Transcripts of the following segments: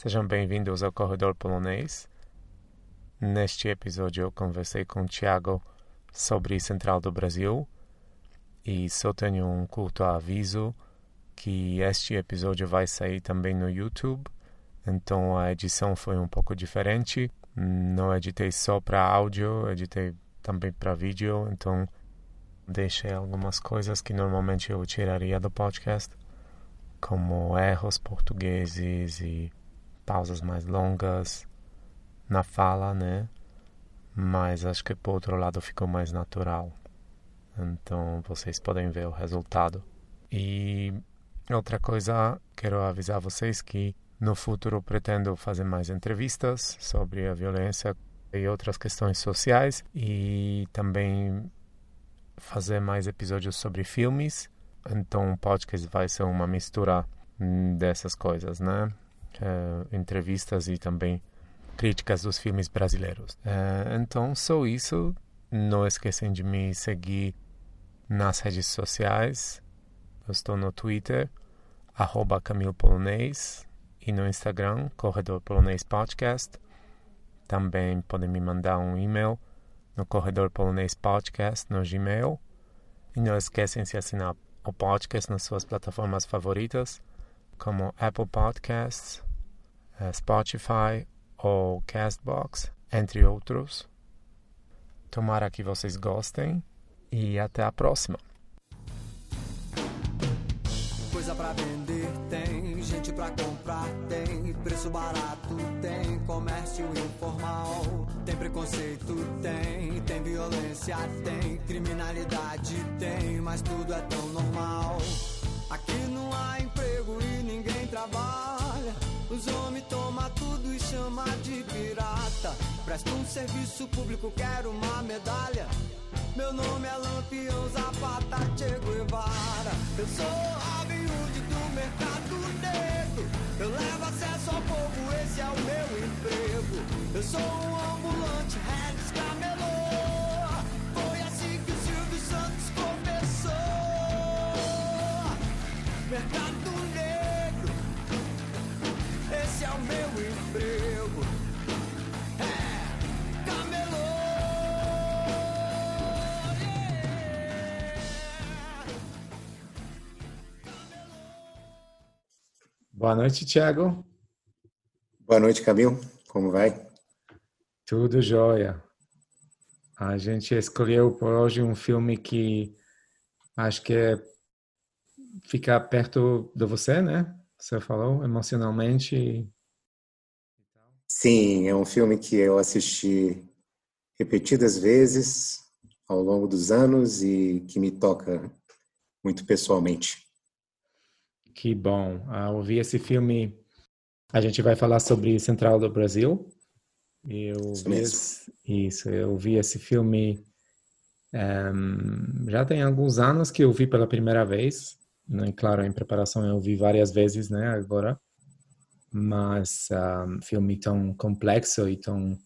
Sejam bem-vindos ao Corredor Polonês. Neste episódio eu conversei com o Thiago sobre Central do Brasil e só tenho um curto aviso que este episódio vai sair também no YouTube, então a edição foi um pouco diferente. Não editei só para áudio, editei também para vídeo, então deixei algumas coisas que normalmente eu tiraria do podcast, como erros portugueses e pausas mais longas na fala, né? Mas acho que por outro lado ficou mais natural. Então vocês podem ver o resultado. E outra coisa, quero avisar vocês que no futuro pretendo fazer mais entrevistas sobre a violência e outras questões sociais e também fazer mais episódios sobre filmes. Então o podcast vai ser uma mistura dessas coisas, né? Uh, entrevistas e também críticas dos filmes brasileiros. Uh, então, só isso. Não esquecem de me seguir nas redes sociais. Eu estou no Twitter, arroba Camilo Polonês, e no Instagram, Corredor Polonês Podcast. Também podem me mandar um e-mail no Corredor Polonês Podcast no Gmail. E não esquecem de assinar o podcast nas suas plataformas favoritas, como Apple Podcasts, eh, Spotify ou Castbox, entre outros. Tomara que vocês gostem e até a próxima. Coisa pra vender tem, gente pra comprar tem, preço barato tem, comércio informal, tem preconceito tem, tem violência tem, criminalidade tem, mas tudo é tão normal. Aqui não há emprego e ninguém trabalha. Os homens tomam tudo e chama de pirata. Presta um serviço público, quero uma medalha. Meu nome é Lampião Zapata Che Guevara. Eu sou Hood do mercado negro. Eu levo acesso ao povo, esse é o meu emprego. Eu sou um ambulante, Regis Camelô. Foi assim que o Silvio Santos começou. Mercado Boa noite, Thiago. Boa noite, Camilo. Como vai? Tudo jóia. A gente escolheu por hoje um filme que acho que é ficar perto de você, né? Você falou emocionalmente. Sim, é um filme que eu assisti repetidas vezes ao longo dos anos e que me toca muito pessoalmente. Que bom. Ah, eu vi esse filme. A gente vai falar sobre Central do Brasil. Eu Isso esse, isso, eu vi esse filme ehm, já tem alguns anos que eu vi pela primeira vez. Né? Claro, em preparação eu vi várias vezes, né? Agora, mas um filme tão complexo e tão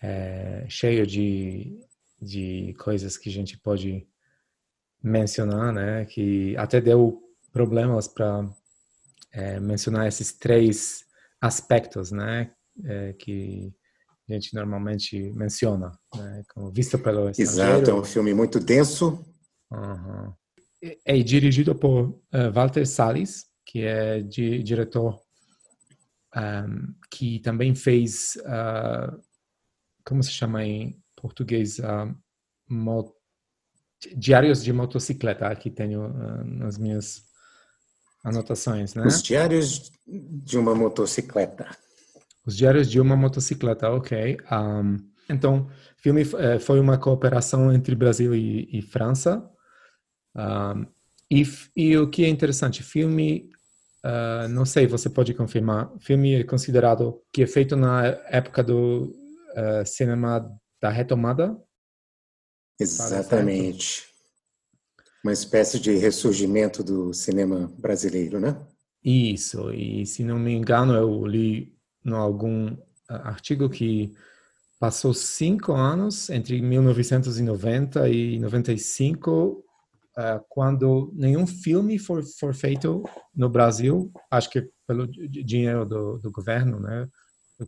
eh, cheio de de coisas que a gente pode mencionar, né? Que até deu problemas para mencionar esses três aspectos, né? eh, que a gente normalmente menciona, né? Como visto pelo Exato, é estrangeiro. um filme muito denso. Aham. É é dirigido por eh, Walter Salles, que é di diretor ahm, que também fez, ah, como se chama em português, mo- Diários de Motocicleta, aqui tenho ah, nas minhas anotações, né? Os Diários de uma Motocicleta. Os Diários de uma Motocicleta, ok. Um, então, o filme eh, foi uma cooperação entre Brasil e, e França. Um, e, e o que é interessante, filme, ah, não sei, você pode confirmar, filme é considerado que é feito na época do ah, cinema da retomada. Exatamente. Uma espécie de ressurgimento do cinema brasileiro, né? Isso, e se não me engano, eu li em algum ah, artigo que passou cinco anos, entre 1990 e 95, uh, quando nenhum filme for, for feito no Brasil, acho que pelo dinheiro do, do governo, né?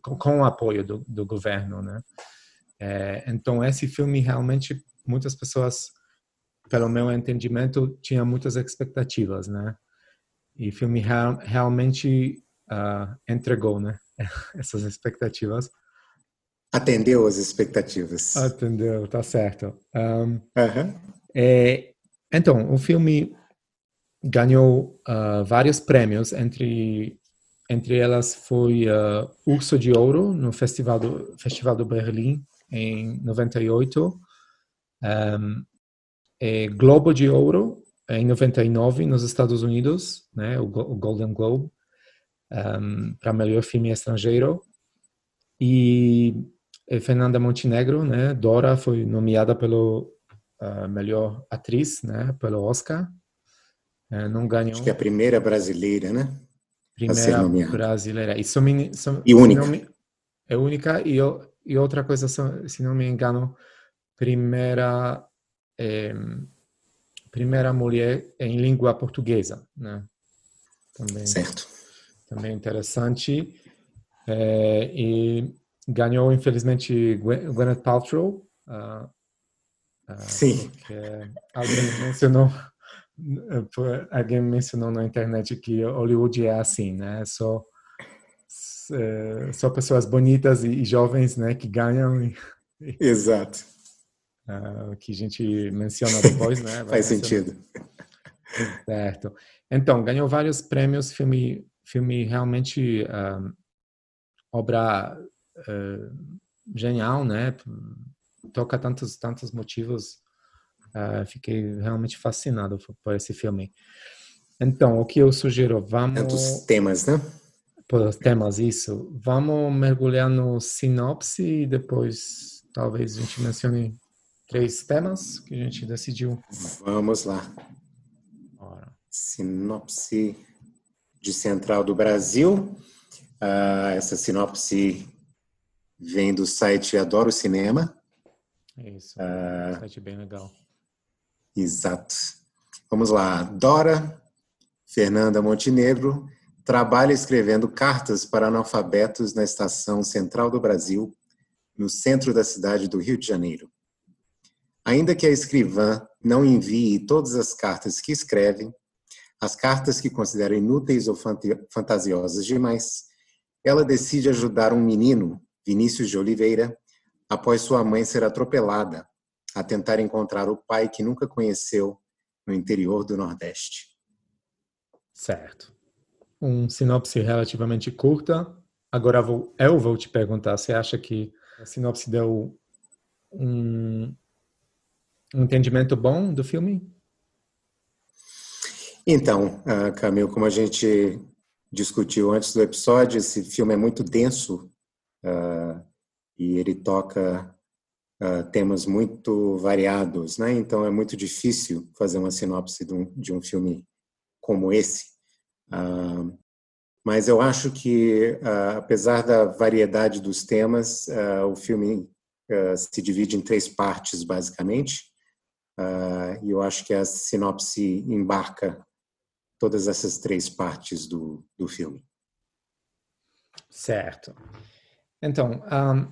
Com, com, o apoio do, do governo, né? É, então, esse filme realmente, muitas pessoas, pelo meu entendimento, tinham muitas expectativas, né? E o filme real, realmente uh, entregou, né? Essas expectativas. Atendeu as expectativas. Atendeu, tá certo. Um, é, então, o filme ganhou uh, vários prêmios, entre entre elas foi uh, Urso de Ouro no Festival do Festival do Berlim em 98, um, é Globo de Ouro em 99 nos Estados Unidos, né, o, Golden Globe, um, para melhor filme estrangeiro e eh, Fernanda Montenegro, né? Dora foi nomeada pelo uh, melhor atriz, né? Pelo Oscar. Uh, não ganhou. Acho que é a primeira brasileira, né? Primeira brasileira. E, e única. Me, é única e, e outra coisa, se não me engano, primeira é, primeira mulher em língua portuguesa, né? Também, certo. Também interessante. É, e ganhou, infelizmente, Gwyneth Paltrow. Uh, uh, Sim. alguém mencionou, alguém mencionou na internet que Hollywood é assim, né? Só só pessoas bonitas e, jovens, né, que ganham. E, Exato. Uh, que a gente menciona depois, né? Faz sentido. Certo. Então, ganhou vários prêmios, filme, filme realmente um, obra uh, genial, né? Toca tantos tantos motivos. Uh, fiquei realmente fascinado por esse filme. Então, o que eu sugiro, vamos tantos temas, né? Por temas isso. Vamos mergulhar no sinopse e depois talvez a gente mencione três temas que a gente decidiu. Vamos lá. Sinopse de Central do Brasil. Uh, essa sinopse vem do site Adoro Cinema. Isso, uh, site bem legal. Exato. Vamos lá. Dora Fernanda Montenegro trabalha escrevendo cartas para analfabetos na estação central do Brasil, no centro da cidade do Rio de Janeiro. Ainda que a escrivã não envie todas as cartas que escreve, as cartas que considera inúteis ou fantasiosas demais, ela decide ajudar um menino Vinícius de Oliveira, após sua mãe ser atropelada, a tentar encontrar o pai que nunca conheceu no interior do Nordeste. Certo. Um sinopse relativamente curta. Agora eu vou te perguntar, você acha que a sinopse deu um, um entendimento bom do filme? Então, uh, Camil, como a gente discutiu antes do episódio, esse filme é muito denso uh, e ele toca uh, temas muito variados, né? Então é muito difícil fazer uma sinopse de um, de um filme como esse. Mas eu acho que, apesar da variedade dos temas, o filme se divide em três partes, basicamente. E eu acho que a sinopse embarca todas essas três partes do, do filme. Certo. Então, um,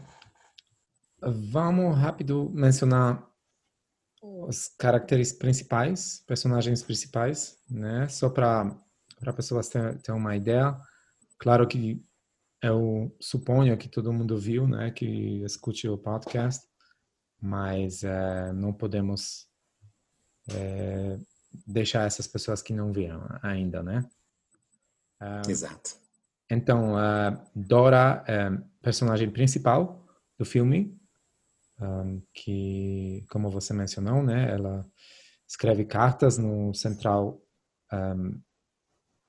vamos rápido mencionar os caracteres principais, personagens principais, né? Só para para pessoas ter, ter uma ideia. Claro que eu suponho que todo mundo viu, né? Que escute o podcast, mas é, não podemos é, deixar essas pessoas que não viram ainda, né? Exato. Então, Dora é personagem principal do filme, um, que, como você mencionou, né, ela escreve cartas no central um,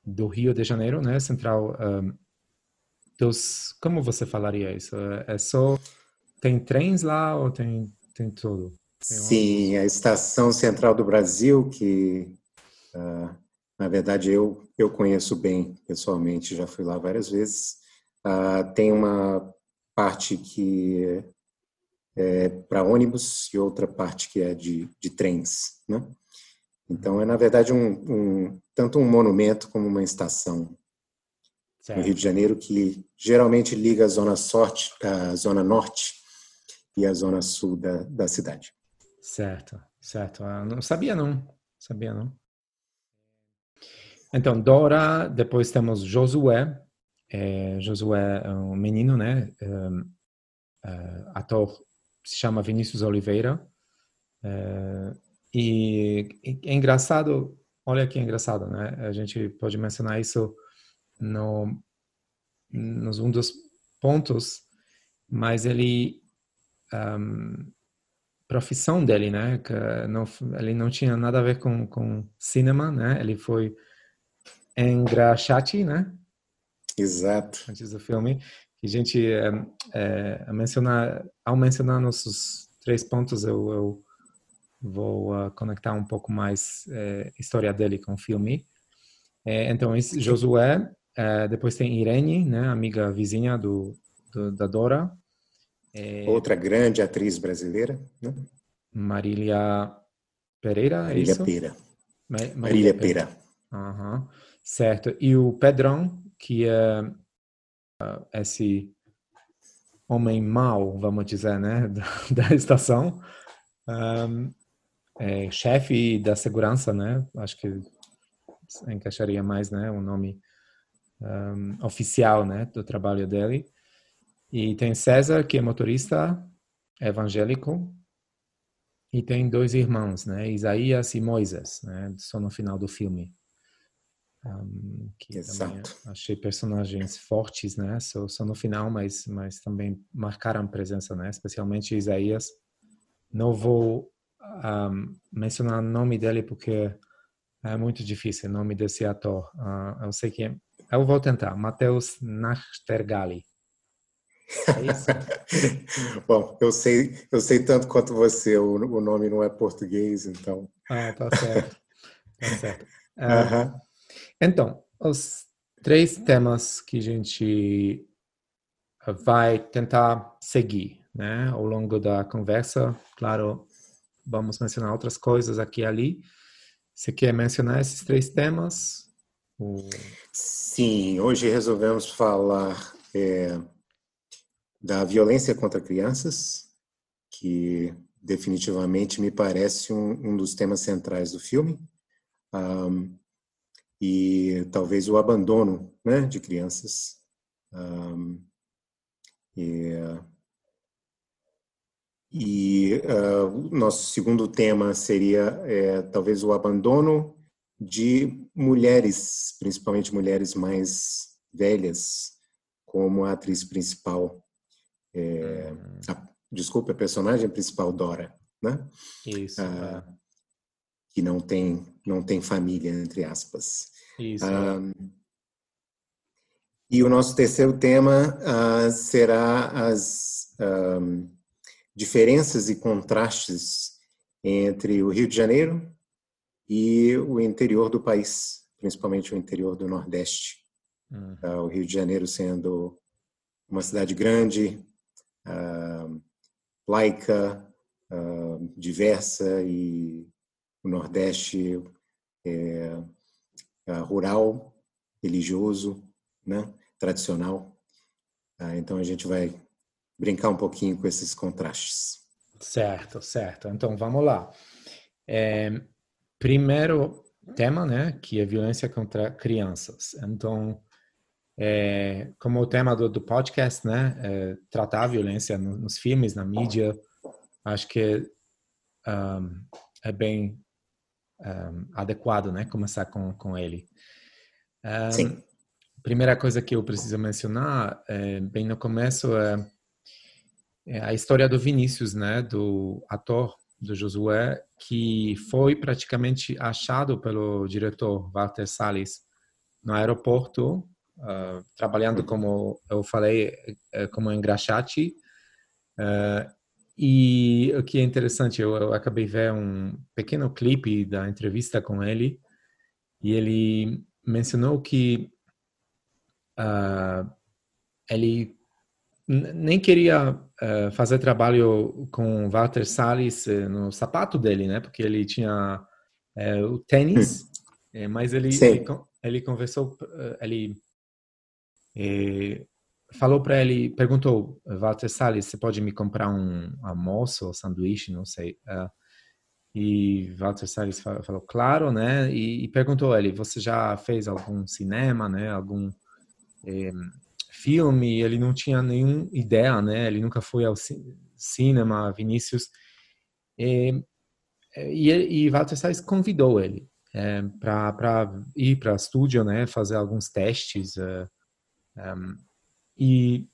do Rio de Janeiro, né, central um, dos, como você falaria isso? É só tem trens lá ou tem tem tudo? Sim, a estação central do Brasil que uh, na verdade, eu, eu conheço bem pessoalmente, já fui lá várias vezes. Uh, tem uma parte que é para ônibus e outra parte que é de, de trens, né? Então é na verdade um, um tanto um monumento como uma estação certo. no Rio de Janeiro que geralmente liga a zona sorte, a zona norte e a zona sul da, da cidade. Certo, certo. Ah, não sabia não, sabia não. Então Dora, depois temos Josué. É, Josué é um menino, né? Um, uh, ator se chama Vinícius Oliveira. Uh, e é engraçado, olha que engraçado, né? A gente pode mencionar isso no, nos um dos pontos, mas ele um, profissão dele, né? Que não, ele não tinha nada a ver com, com cinema, né? Ele foi engraxate, né? Exato. Antes do filme. E gente é, é, mencionar, ao mencionar nossos três pontos, eu, eu vou uh, conectar um pouco mais a uh, história dele com o filme. É, então, Josué, uh, depois tem Irene, né, amiga vizinha do, do da Dora. É, Outra grande atriz brasileira, né? Marília Pereira, é Marília isso? Pera. Ma Marília, Marília Pera. Uhum. Certo. E o Pedrão, que é esse homem mau, vamos dizer, né, da, da estação. Um, é, chefe da segurança, né? Acho que encaixaria mais, né? O nome um, oficial, né? Do trabalho dele. E tem César, que é motorista evangélico. E tem dois irmãos, né? Isaías e Moisés, né? Só no final do filme. Um, que Exato. achei personagens fortes, né? Só, só no final, mas, mas também marcaram presença, né? Especialmente Isaías. Não vou um, mencionar o nome dele porque é muito difícil o nome desse ator. Uh, eu sei que é, eu vou tentar. Matheus Nachtergali. É isso? Bom, eu sei, eu sei tanto quanto você. O, o, nome não é português, então. Ah, tá certo. Tá certo. Uh, uh -huh. Então, os três temas que a gente vai tentar seguir, né, ao longo da conversa. Claro, vamos mencionar outras coisas aqui e ali. Você quer mencionar esses três temas? Sim, hoje resolvemos falar é, da violência contra crianças, que definitivamente me parece um, um dos temas centrais do filme, um, e talvez o abandono né, de crianças. Um, e e uh, nosso segundo tema seria é, talvez o abandono de mulheres, principalmente mulheres mais velhas, como a atriz principal, é, a, desculpa, a personagem principal Dora, né? Isso. Uh, que não tem não tem família entre aspas. Isso. Uh, e o nosso terceiro tema será as um, diferenças e contrastes entre o Rio de Janeiro e o interior do país, principalmente o interior do Nordeste. Uhum. Uh, o Rio de Janeiro sendo uma cidade grande, laica, uh, diversa, e o Nordeste é, rural, religioso, né, tradicional. então a gente vai brincar um pouquinho com esses contrastes. Certo, certo. Então vamos lá. É, primeiro tema, né, que é violência contra crianças. Então, é, como o tema do, do podcast, né, é, tratar a violência nos, nos filmes, na mídia, acho que um, é bem um, adequado, né, começar com, com ele. Um, Sim. Primeira coisa que eu preciso mencionar, é, bem no começo, é é a história do Vinícius, né, do ator do Josué, que foi praticamente achado pelo diretor Walter Salles no aeroporto, uh, trabalhando como eu falei, é, como engraxate. Uh, e o que é interessante, eu, eu acabei ver um pequeno clipe da entrevista com ele, e ele mencionou que uh, ele nem queria uh, fazer trabalho com Walter Salles uh, no sapato dele, né? Porque ele tinha é, o tênis, é, mas ele, ele, ele, conversou, ele é, falou para ele, perguntou, Walter Salles, você pode me comprar um almoço ou sanduíche, não sei. Uh, e Walter Salles falou, claro, né? E, e, perguntou a ele, você já fez algum cinema, né? Algum eh, filme? Ele não tinha nenhuma ideia, né? Ele nunca foi ao cinema, Vinícius. E, e, e Walter Salles convidou ele eh, para ir para estúdio, né? Fazer alguns testes. Eh, um, e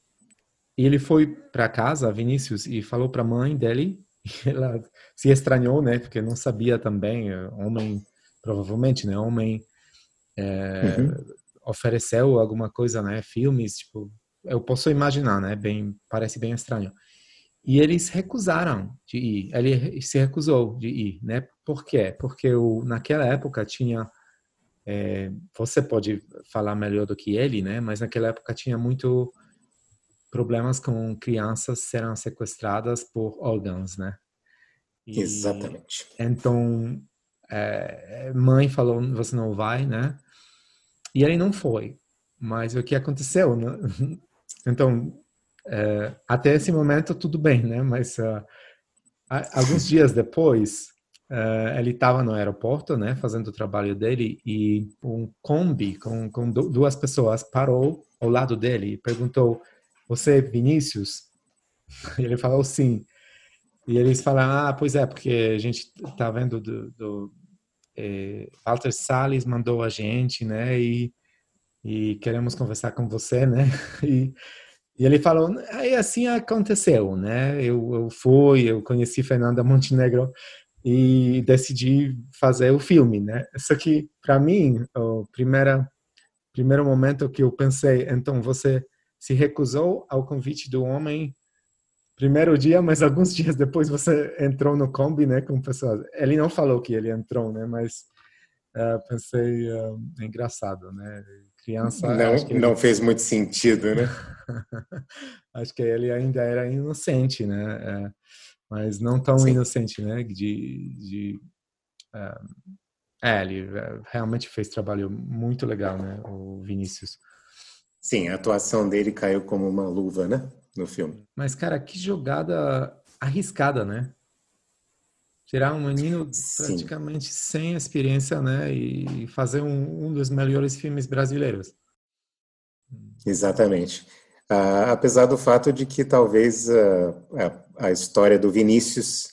ele foi para casa, Vinícius, e falou para a mãe dele ela se estranhou, né? Porque não sabia também, eh, homem, provavelmente, né? Homem é, uhum. ofereceu alguma coisa, né? Filmes, tipo, eu posso imaginar, né? Bem, parece bem estranho. E eles recusaram de ir. Ele se recusou de ir, né? Por quê? Porque o, naquela época tinha é, você pode falar melhor do que ele, né? Mas naquela época tinha muito problemas com crianças serão sequestradas por órgãos, né? E, Exatamente. Então, é, mãe falou, você não vai, né? E ele não foi. Mas o que aconteceu? Né? Então, é, até esse momento tudo bem, né? Mas uh, alguns dias depois, uh, ele estava no aeroporto, né? Fazendo o trabalho dele e um combi com, com duas pessoas parou ao lado dele e perguntou você é Vinícius? E ele falou sim. E eles falaram, ah, pois é, porque a gente tá vendo do, do é, Walter Salles mandou a gente, né, e, e queremos conversar com você, né, e, e ele falou, aí assim aconteceu, né, eu, eu fui, eu conheci Fernanda Montenegro e decidi fazer o filme, né, só que para mim, o primeira, primeiro momento que eu pensei, então você se recusou ao convite do homem primeiro dia, mas alguns dias depois você entrou no Kombi, né, com pessoas. Ele não falou que ele entrou, né, mas uh, pensei uh, engraçado, né? Criança. Não, ele... não fez muito sentido, né? acho que ele ainda era inocente, né? Uh, mas não tão Sim. inocente, né? De, de é, ele realmente fez trabalho muito legal, né? O Vinícius. Sim, a atuação dele caiu como uma luva, né? No filme. Mas, cara, que jogada arriscada, né? Tirar um menino Sim. praticamente sem experiência, né? E fazer um, um dos melhores filmes brasileiros. Exatamente. Uh, apesar do fato de que talvez uh, a, história do Vinícius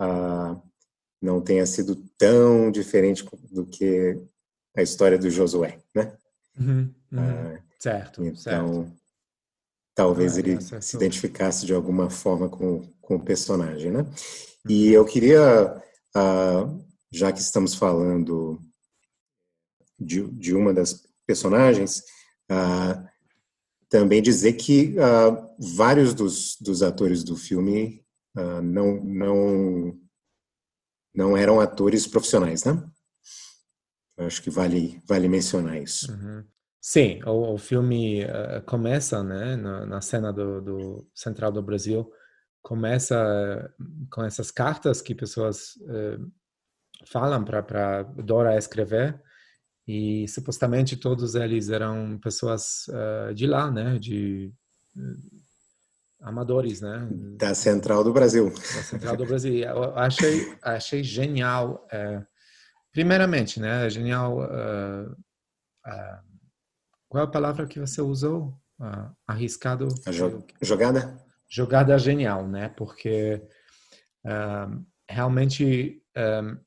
uh, não tenha sido tão diferente do que a história do Josué, né? Uhum, uhum. Certo. Então, certo. talvez ah, ele se identificasse de alguma forma com, com o personagem, né? E uhum. eu queria, uh, já que estamos falando de, de uma das personagens, uh, também dizer que uh, vários dos, dos atores do filme não, não, não eram atores profissionais, né? Acho que vale, vale mencionar isso. Uhum. Sim, o, o filme uh, começa, né, na, na cena do, do, Central do Brasil, começa com essas cartas que pessoas uh, falam para Dora escrever e supostamente todos eles eram pessoas uh, de lá, né, de amadores, né? Da Central do Brasil. Da Central do Brasil. Eu achei, achei genial. primeiramente, né? Genial. Uh, uh, qual é a palavra que você usou? Uh, arriscado. Jo jogada? Jogada genial, né? Porque uh, realmente uh,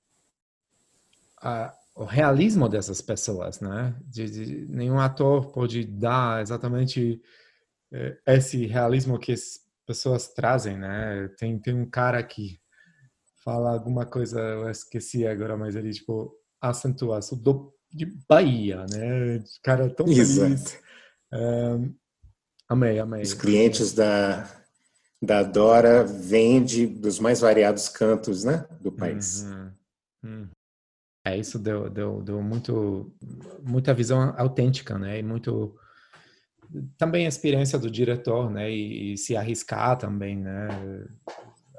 o realismo dessas pessoas, né? De, de, nenhum ator pode dar exatamente eh, esse realismo que as pessoas trazem, né? Tem, tem um cara que fala alguma coisa, eu esqueci agora, mas ele tipo acentua, sou do de Bahia, né? Cara tão Exato. feliz. Um, amei, amei. Os clientes da, da Dora vêm de, dos mais variados cantos, né? Do país. Uhum. Uhum. É, isso deu, deu, deu muito, muita visão autêntica, né? E muito também a experiência do diretor, né? E, e se arriscar também, né?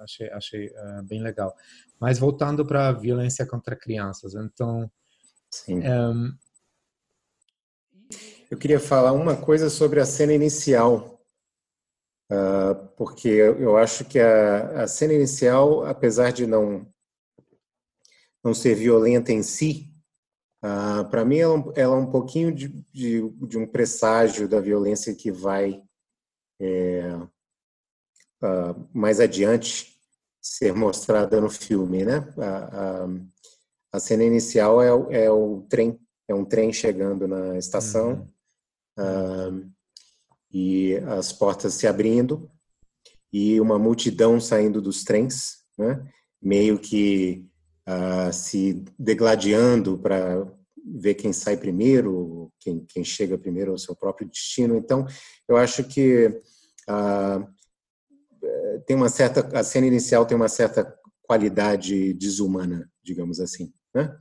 achei, achei uh, bem legal. Mas voltando para a violência contra crianças, então. Sim. Um... Eu queria falar uma coisa sobre a cena inicial, uh, porque eu acho que a, a cena inicial, apesar de não não ser violenta em si, uh, para mim ela, ela, é um pouquinho de, de, de, um presságio da violência que vai é, uh, mais adiante ser mostrada no filme, né? A, a, a cena inicial é, o, é o trem, é um trem chegando na estação uhum. uh, e as portas se abrindo e uma multidão saindo dos trens, né? Meio que uh, se degladiando para ver quem sai primeiro, quem, quem chega primeiro ao seu próprio destino. Então, eu acho que uh, tem uma certa a cena inicial tem uma certa qualidade desumana, digamos assim, né?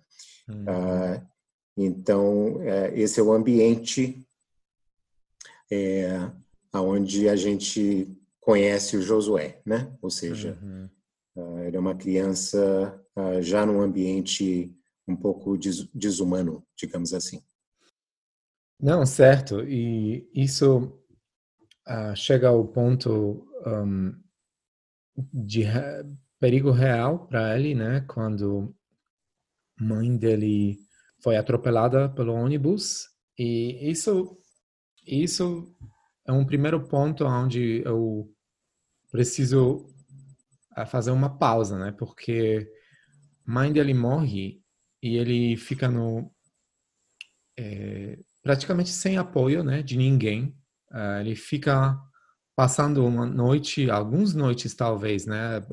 Uhum. Uh, então, é, esse é o ambiente é, onde a gente conhece o Josué, né? Ou seja, uhum. uh, ele é uma criança já num ambiente um pouco desumano, digamos assim. Não, certo. E isso uh, chega ao ponto um, de re perigo real para ele, né? Quando a mãe dele foi atropelada pelo ônibus. E isso, isso é um primeiro ponto onde eu preciso fazer uma pausa, né? Porque mãe dele morre e ele fica no é, praticamente sem apoio, né, de ninguém. Uh, ele fica passando uma noite, algumas noites talvez, né?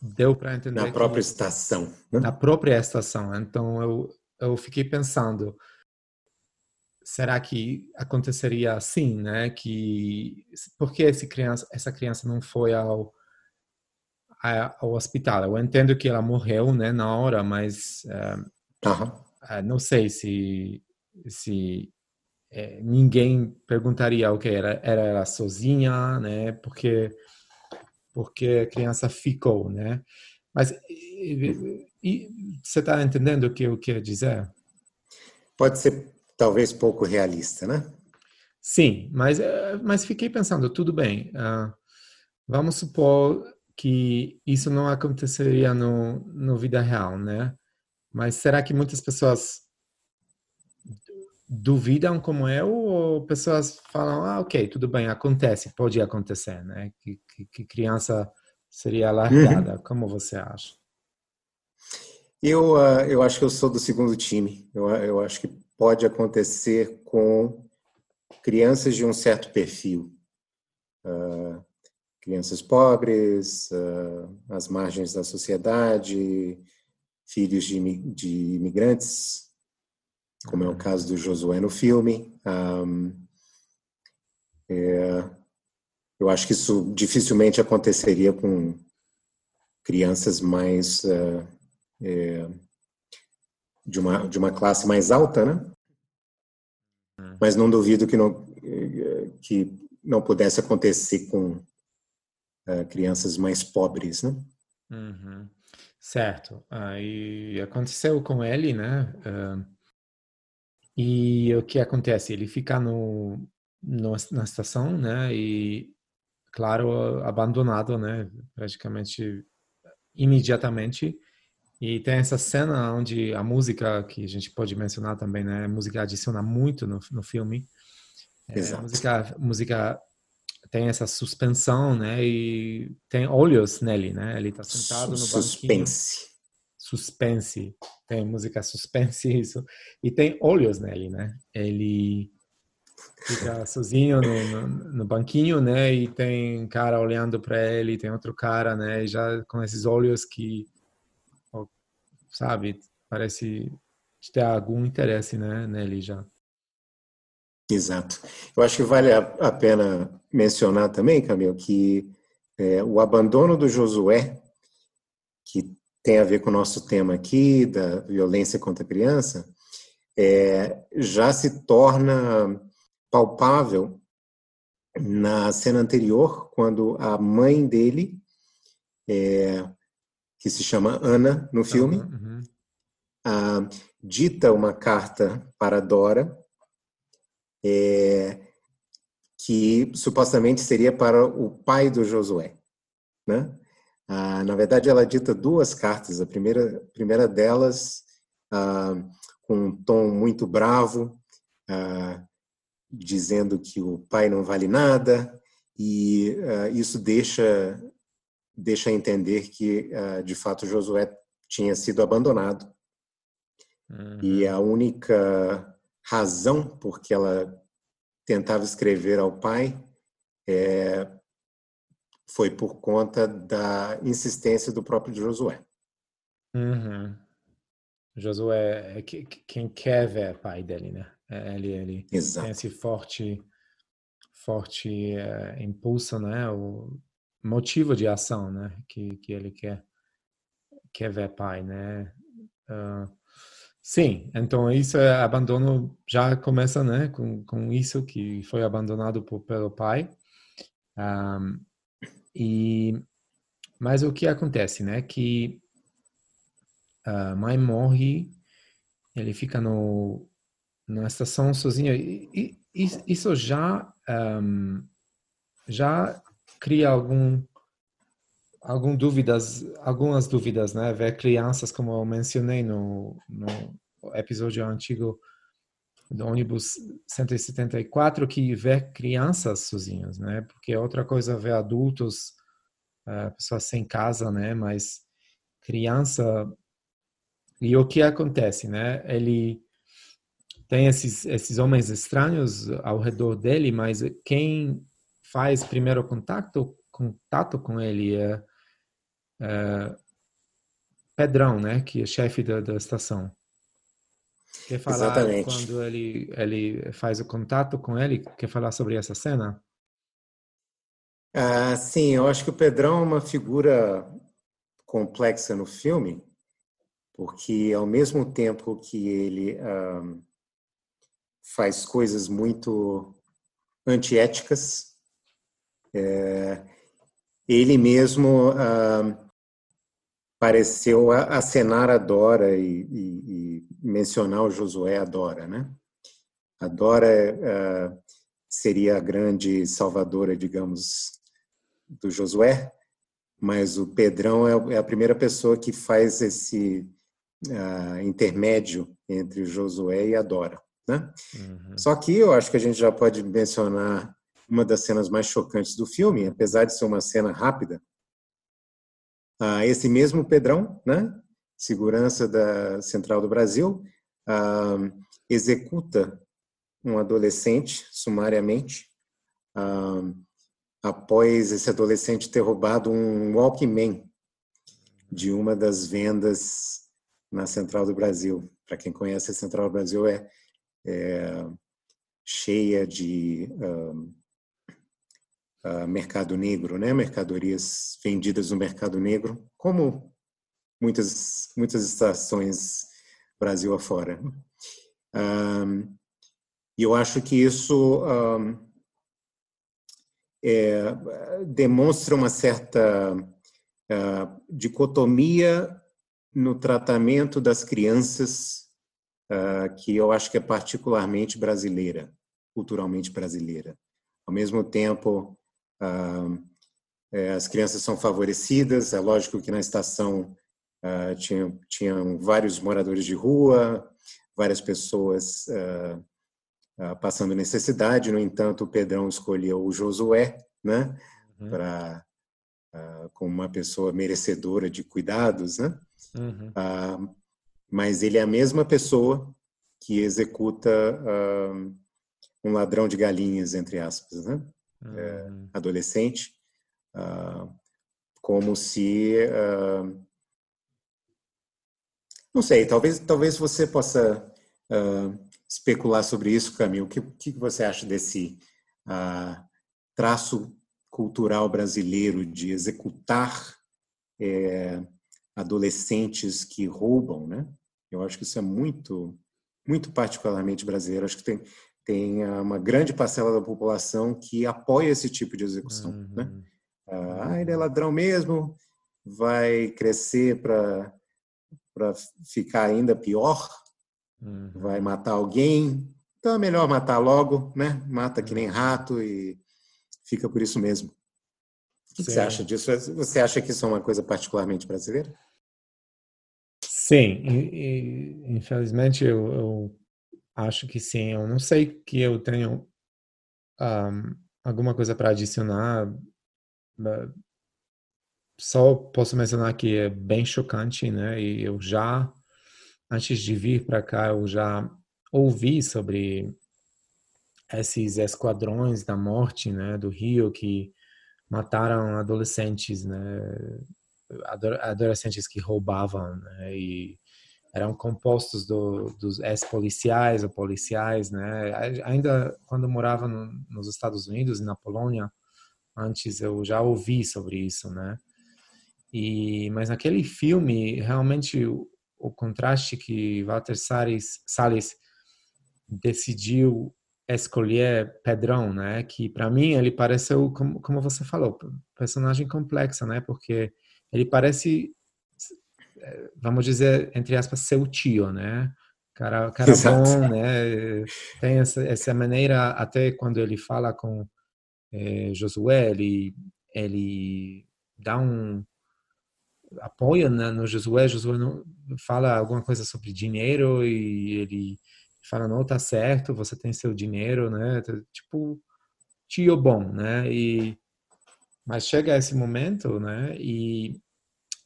Deu para entender. Na própria estação. Né? Na própria estação. Então eu eu fiquei pensando, será que aconteceria assim, né? Que por que esse criança, essa criança não foi ao ao hospital. Eu entendo que ela morreu, né, na hora, mas uh, uhum. uh, não sei se se uh, ninguém perguntaria o que era, era ela sozinha, né? Porque porque a criança ficou, né? Mas e, e, você está entendendo o que eu quero dizer? Pode ser talvez pouco realista, né? Sim, mas mas fiquei pensando, tudo bem. Uh, vamos supor que isso não aconteceria no, no vida real, né? Mas será que muitas pessoas duvidam como eu ou pessoas falam, ah, ok, tudo bem, acontece, pode acontecer, né? Que, que, que criança seria largada, uhum. como você acha? Eu, uh, eu acho que eu sou do segundo time. Eu, eu acho que pode acontecer com crianças de um certo perfil. Uh, crianças pobres, uh, às margens da sociedade, filhos de, de imigrantes, como é o caso do Josué no filme. Um, é, eu acho que isso dificilmente aconteceria com crianças mais uh, é, de uma de uma classe mais alta, né? Hum. Mas não duvido que não que não pudesse acontecer com uh, crianças mais pobres, né? Uhum. Certo. Aí aconteceu com ele, né? Uh, e o que acontece? Ele fica no, no, na estação, né? E, claro, abandonado, né? Praticamente imediatamente. E tem essa cena onde a música, que a gente pode mencionar também, né? A música adiciona muito no, no filme. É, música, música tem essa suspensão, né? E tem olhos nele, né? Ele está sentado no suspense. banquinho. Suspense. Tem música suspense, isso. E tem olhos nele, né? Ele fica sozinho no, no, no, banquinho, né? E tem cara olhando para ele, tem outro cara, né? E já com esses olhos que, sabe, parece ter algum interesse, né? Nele já. Exato. Eu acho que vale a, a pena mencionar também, Camilo, que é, o abandono do Josué, que tem a ver com o nosso tema aqui, da violência contra a criança, é, já se torna palpável na cena anterior, quando a mãe dele é, que se chama Ana no filme, uhum. ah, dita uma carta para Dora, é, que supostamente seria para o pai do Josué. Né? Ah, na verdade, ela dita duas cartas. A primeira, a primeira delas, ah, com um tom muito bravo, ah, dizendo que o pai não vale nada, e ah, isso deixa deixa entender que ah, de fato Josué tinha sido abandonado uhum. e a única razão por que ela tentava escrever ao pai é, foi por conta da insistência do próprio Josué. Uhum. Josué é quem quer ver pai dele, né? É, ele, ele Exato. tem esse forte, forte uh, impulso, né? O motivo de ação, né? Que, que ele quer, quer ver pai, né? Uh, sim, então isso é abandono já começa, né? Com, com isso que foi abandonado por, pelo pai. Um, e mas o que acontece, né? Que a mãe morre, ele fica no na estação sozinho. E, e, isso já um, já cria algum algum dúvidas, algumas dúvidas, né? Ver crianças, como eu mencionei no, no episódio antigo do ônibus 174, que vê crianças sozinhas, né? Porque é outra coisa ver adultos, uh, pessoas sem casa, né? Mas criança e o que acontece, né? Ele tem esses, esses homens estranhos ao redor dele, mas quem faz primeiro contato, contato com ele é, é Pedrão, né, que é chefe da, da estação. Quer falar Exatamente. quando ele, ele faz o contato com ele? Quer falar sobre essa cena? Ah, sim, eu acho que o Pedrão é uma figura complexa no filme, porque ao mesmo tempo que ele ah, faz coisas muito antiéticas. É, ele mesmo ah, pareceu acenar a Dora e, e, e, mencionar o Josué a Dora, né? A Dora ah, seria a grande salvadora, digamos, do Josué, mas o Pedrão é, é a primeira pessoa que faz esse uh, intermédio entre o Josué e a Dora. Né? Uhum. Só que eu acho que a gente já pode mencionar uma das cenas mais chocantes do filme, apesar de ser uma cena rápida. Ah, esse mesmo Pedrão, né, segurança da Central do Brasil, ah, executa um adolescente sumariamente ah, após esse adolescente ter roubado um Walkman de uma das vendas na Central do Brasil. Para quem conhece a Central do Brasil, é é, cheia de uh, uh, mercado negro, né? mercadorias vendidas no mercado negro, como muitas, muitas estações Brasil afora. E eu acho que isso é, demonstra uma certa uh, dicotomia no tratamento das crianças uh, que eu acho que é particularmente brasileira, culturalmente brasileira. Ao mesmo tempo, as crianças são favorecidas, é lógico que na estação uh, tinham, tinham vários moradores de rua, várias pessoas passando necessidade, no entanto, o Pedrão escolheu o Josué, né, uhum. para como uma pessoa merecedora de cuidados, né? Uhum mas ele é a mesma pessoa que executa um ladrão de galinhas, entre aspas, né? Uhum. Adolescente, uh, como se uh, não sei, talvez talvez você possa especular sobre isso, Camilo. O que, que você acha desse traço cultural brasileiro de executar é, adolescentes que roubam, né? Eu acho que isso é muito, muito particularmente brasileiro. Acho que tem, tem uma grande parcela da população que apoia esse tipo de execução, né? uhum. né? Ah, ele é ladrão mesmo, vai crescer para ficar ainda pior, uhum. vai matar alguém, então é melhor matar logo, né? Mata que nem uhum. rato e fica por isso mesmo. O que você acha disso? Você acha que isso é uma coisa particularmente brasileira? Sim, e, e, infelizmente eu, eu, acho que sim. Eu não sei que eu tenho um, alguma coisa para adicionar. Só posso mencionar que é bem chocante, né? E eu já, antes de vir para cá, eu já ouvi sobre esses esquadrões da morte, né, do Rio que mataram adolescentes, né, adolescentes que roubavam, né, e eram compostos do, dos ex-policiais ou policiais, né, ainda quando morava no, nos Estados Unidos e na Polônia, antes eu já ouvi sobre isso, né, e mas naquele filme realmente o, o contraste que Walter Salles, Salles decidiu escolher Pedrão, né? Que para mim ele pareceu, como, como você falou, personagem complexo, né? Porque ele parece, vamos dizer entre aspas, seu tio, né? Cara, cara bom, né? Tem essa, essa maneira até quando ele fala com é, Josué, ele ele dá um apoio né, no Josué. Josué não, fala alguma coisa sobre dinheiro e ele fala, não, tá certo, você tem seu dinheiro, né? Tipo, tio bom, né? E, mas chega esse momento, né? E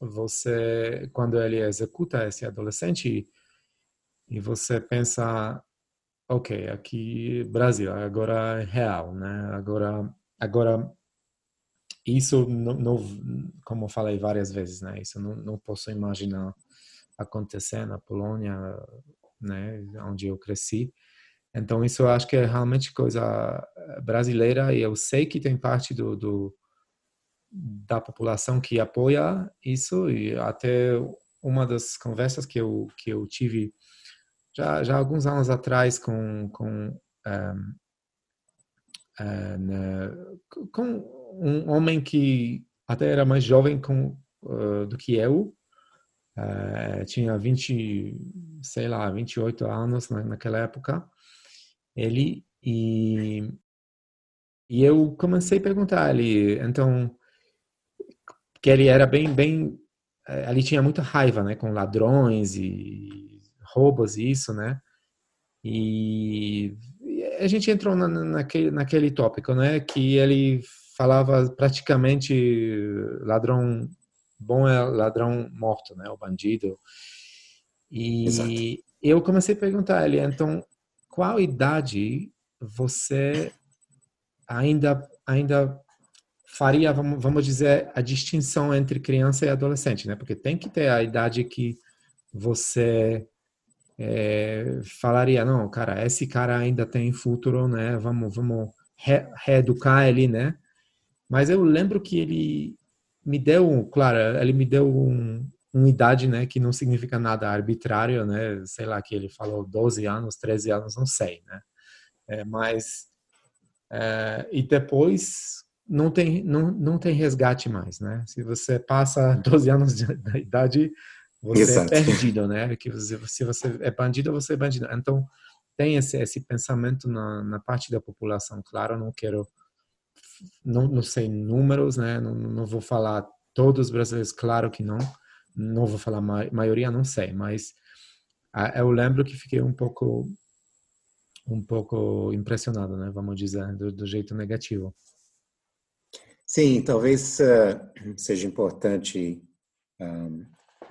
você, quando ele executa esse adolescente, e você pensa, ok, aqui Brasil, agora é real, né? Agora, agora isso não, não, como falei várias vezes, né? Isso não, não posso imaginar acontecer na Polônia né, onde eu cresci. Então isso eu acho que é realmente coisa brasileira e eu sei que tem parte do, do da população que apoia isso e até uma das conversas que eu que eu tive já já alguns anos atrás com com um, um, eh, né, com um homem que até era mais jovem com, uh, do que eu Uh, tinha 20, sei lá, 28 anos na, naquela época. Ele e e eu comecei a perguntar ele, então que ele era bem bem eh, ali tinha muita raiva, né, com ladrões e roubos e isso, né? E a gente entrou na, naquele naquele tópico, né, que ele falava praticamente ladrão bom é ladrão morto, né? O bandido. E Exato. eu comecei a perguntar a ele, então, qual idade você ainda ainda faria, vamos, dizer, a distinção entre criança e adolescente, né? Porque tem que ter a idade que você é, falaria, não, cara, esse cara ainda tem futuro, né? Vamos, vamos re reeducar ele, né? Mas eu lembro que ele me deu, claro, ele me deu um, uma idade, né, que não significa nada arbitrário, né, sei lá, que ele falou 12 anos, 13 anos, não sei, né, é, mas, é, e depois não tem, não, não tem resgate mais, né, se você passa 12 anos de, da idade, você é Exato. é perdido, né, que você, se você é bandido, você é bandido, então tem esse, esse pensamento na, na parte da população, claro, não quero não, não sei números, né? Não, não vou falar todos os brasileiros, claro que não. Não vou falar ma maioria, não sei, mas uh, eu lembro que fiquei um pouco um pouco impressionado, né? Vamos dizer, do, do jeito negativo. Sim, talvez uh, seja importante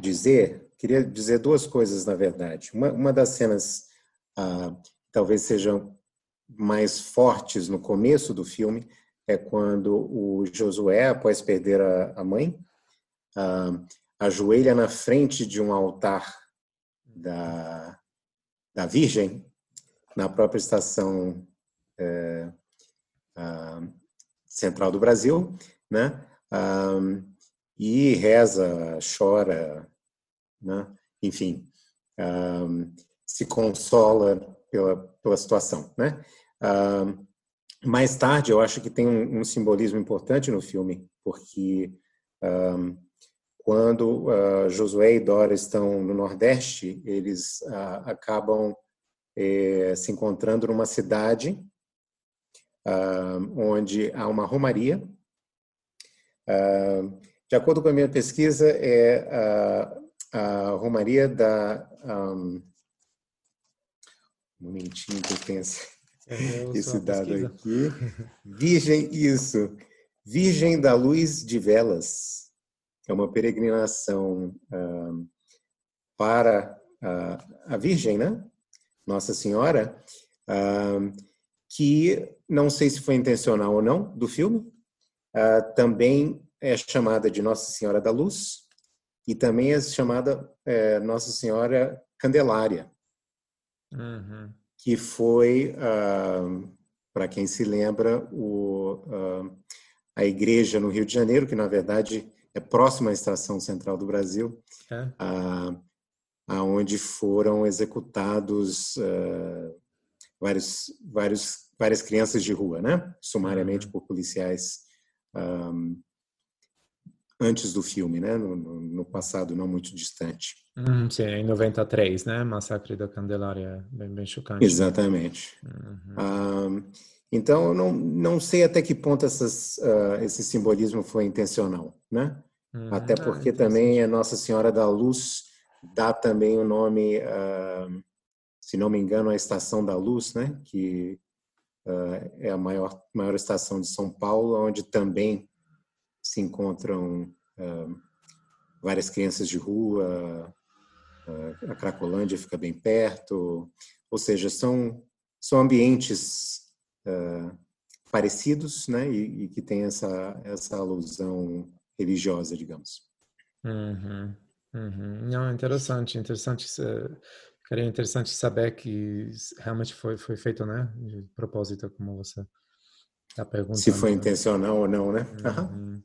dizer. Queria dizer duas coisas, na verdade. Uma, uma das cenas uh, talvez sejam mais fortes no começo do filme é quando o Josué, após perder a, a mãe, uh, ajoelha na frente de um altar da, da Virgem, na própria estação é, central do Brasil, né? e reza, chora, né? enfim, se consola pela, pela situação, né? Mais tarde, eu acho que tem um, um simbolismo importante no filme, porque quando uh, Josué e Dora estão no Nordeste, eles uh, acabam eh, se encontrando numa cidade uh, onde há uma romaria. de acordo com a minha pesquisa, é a romaria da. Um, um momentinho que eu tenho esse, esse dado aqui. Virgem, isso. Virgem da Luz de Velas é uma peregrinação uh, para uh, a Virgem, né? Nossa Senhora, uh, que não sei se foi intencional ou não do filme, também é chamada de Nossa Senhora da Luz e também é chamada é, Nossa Senhora Candelária, uhum. que foi, para quem se lembra, o, a igreja no Rio de Janeiro, que na verdade é próxima à Estação Central do Brasil, é. a, aonde foram executados uh, vários, vários, várias crianças de rua, né? Sumariamente uhum. por policiais um, antes do filme, né? No, no, passado não muito distante. Hum, sim, em 93, né? Massacre da Candelária, bem, bem chocante. Exatamente. Uhum. Um, então, eu não, não sei até que ponto essas, uh, esse simbolismo foi intencional, né? Uhum. Até porque ah, também a Nossa Senhora da Luz dá também o nome, uh, se não me engano, a Estação da Luz, né? Que uh, é a maior, maior estação de São Paulo, onde também se encontram várias crianças de rua, a Cracolândia fica bem perto, ou seja, são, são ambientes uh, parecidos, né, e, e, que tem essa essa alusão religiosa, digamos. Uhum, uhum. Não, interessante, interessante. Seria interessante saber que realmente foi foi feito, né, de propósito, como você está perguntando. Se foi intencional ou não, né? Uhum.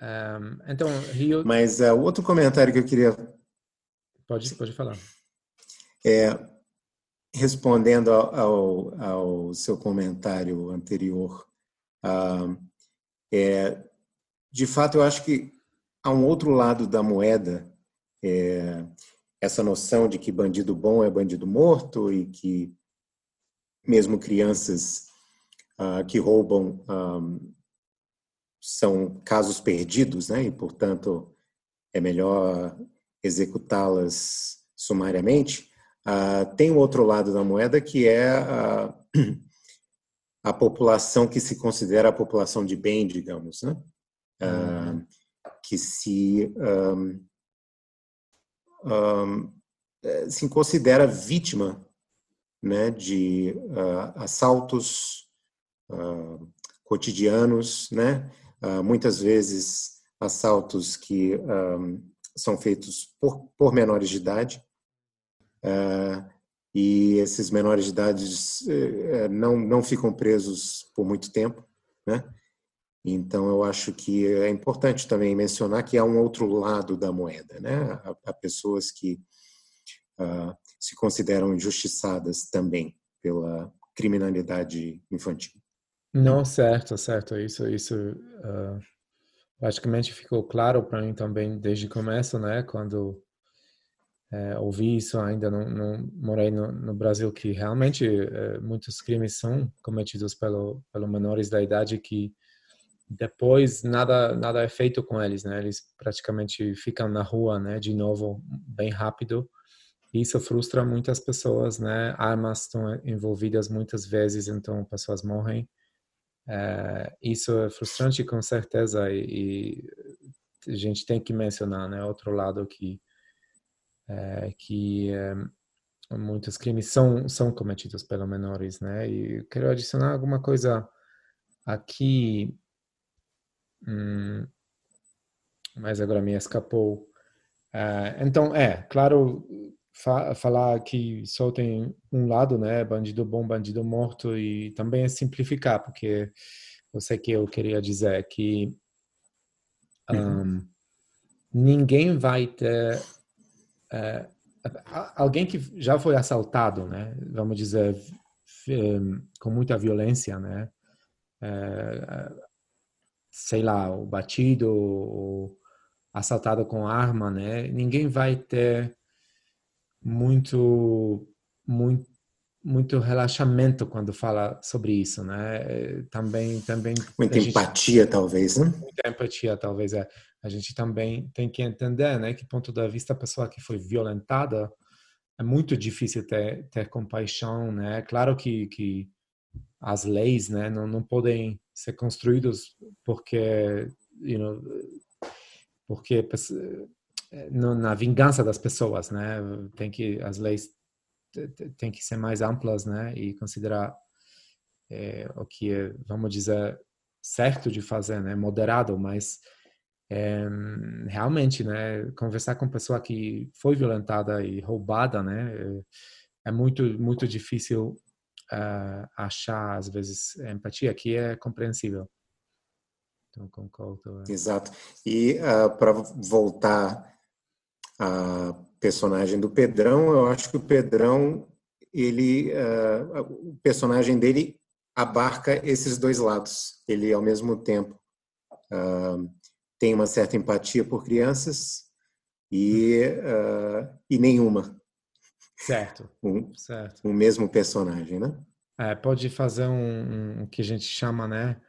Um, então, Rio. Mas uh, outro comentário que eu queria. Pode, pode falar. É, respondendo ao, ao, ao, seu comentário anterior, uh, é, de fato, eu acho que há um outro lado da moeda, é, essa noção de que bandido bom é bandido morto e que mesmo crianças uh, que roubam um, são casos perdidos, né? E portanto é melhor executá-las sumariamente. Uh, tem o outro lado da moeda, que é a, a, população que se considera a população de bem, digamos, né? Uh, que se, um, um, se considera vítima né, de uh, assaltos cotidianos, né? muitas vezes assaltos que um, são feitos por, por menores de idade, é, e esses menores de idade é, não, não ficam presos por muito tempo, né? Então, eu acho que é importante também mencionar que há um outro lado da moeda, né? Há, pessoas que uh, se consideram injustiçadas também pela criminalidade infantil. Não, certo, certo. Isso, isso uh, praticamente ficou claro para mim também desde o começo, né? Quando é, ouvi isso ainda não, não morei no, no, Brasil que realmente é, muitos crimes são cometidos pelo pelo menores da idade que depois nada nada é feito com eles né? Eles praticamente ficam na rua né de novo bem rápido. Isso frustra muitas pessoas né? Armas estão envolvidas muitas vezes então pessoas morrem. É, isso é frustrante com certeza e, e a gente tem que mencionar né outro lado que é, que é, muitos crimes são são cometidos pelos menores, né? E quero adicionar alguma coisa aqui, hum, mas agora me escapou. É, então, é, claro, fa falar que só tem um lado, né? Bandido bom, bandido morto, e também é simplificar, porque eu sei que eu queria dizer que um, uhum. ninguém vai ter é, alguém que já foi assaltado, né? Vamos dizer com muita violência, né? É, sei lá, o batido, ou, assaltado com arma, né? Ninguém vai ter muito muito muito relaxamento quando fala sobre isso, né? Também também muita gente, empatia talvez, né? Muita empatia talvez é. A gente também tem que entender, né, que ponto da vista a pessoa que foi violentada é muito difícil ter, ter compaixão, né? Claro que, que as leis, né, não, não podem ser construídos porque, you know, porque na vingança das pessoas, né? Tem que as leis tem que ser mais amplas, né? E considerar é, o que é, vamos dizer, certo de fazer, né? Moderado, mas é, realmente, né? Conversar com pessoa que foi violentada e roubada, né? É muito muito difícil uh, achar às vezes empatia, que é compreensível. Então concordo. É. Exato. E uh, para voltar a personagem do Pedrão, eu acho que o Pedrão, ele, uh, o personagem dele abarca esses dois lados. Ele, ao mesmo tempo, uh, tem uma certa empatia por crianças e, e nenhuma. Certo. Um, certo. O mesmo personagem, né? É, pode fazer um, um, que a gente chama, né?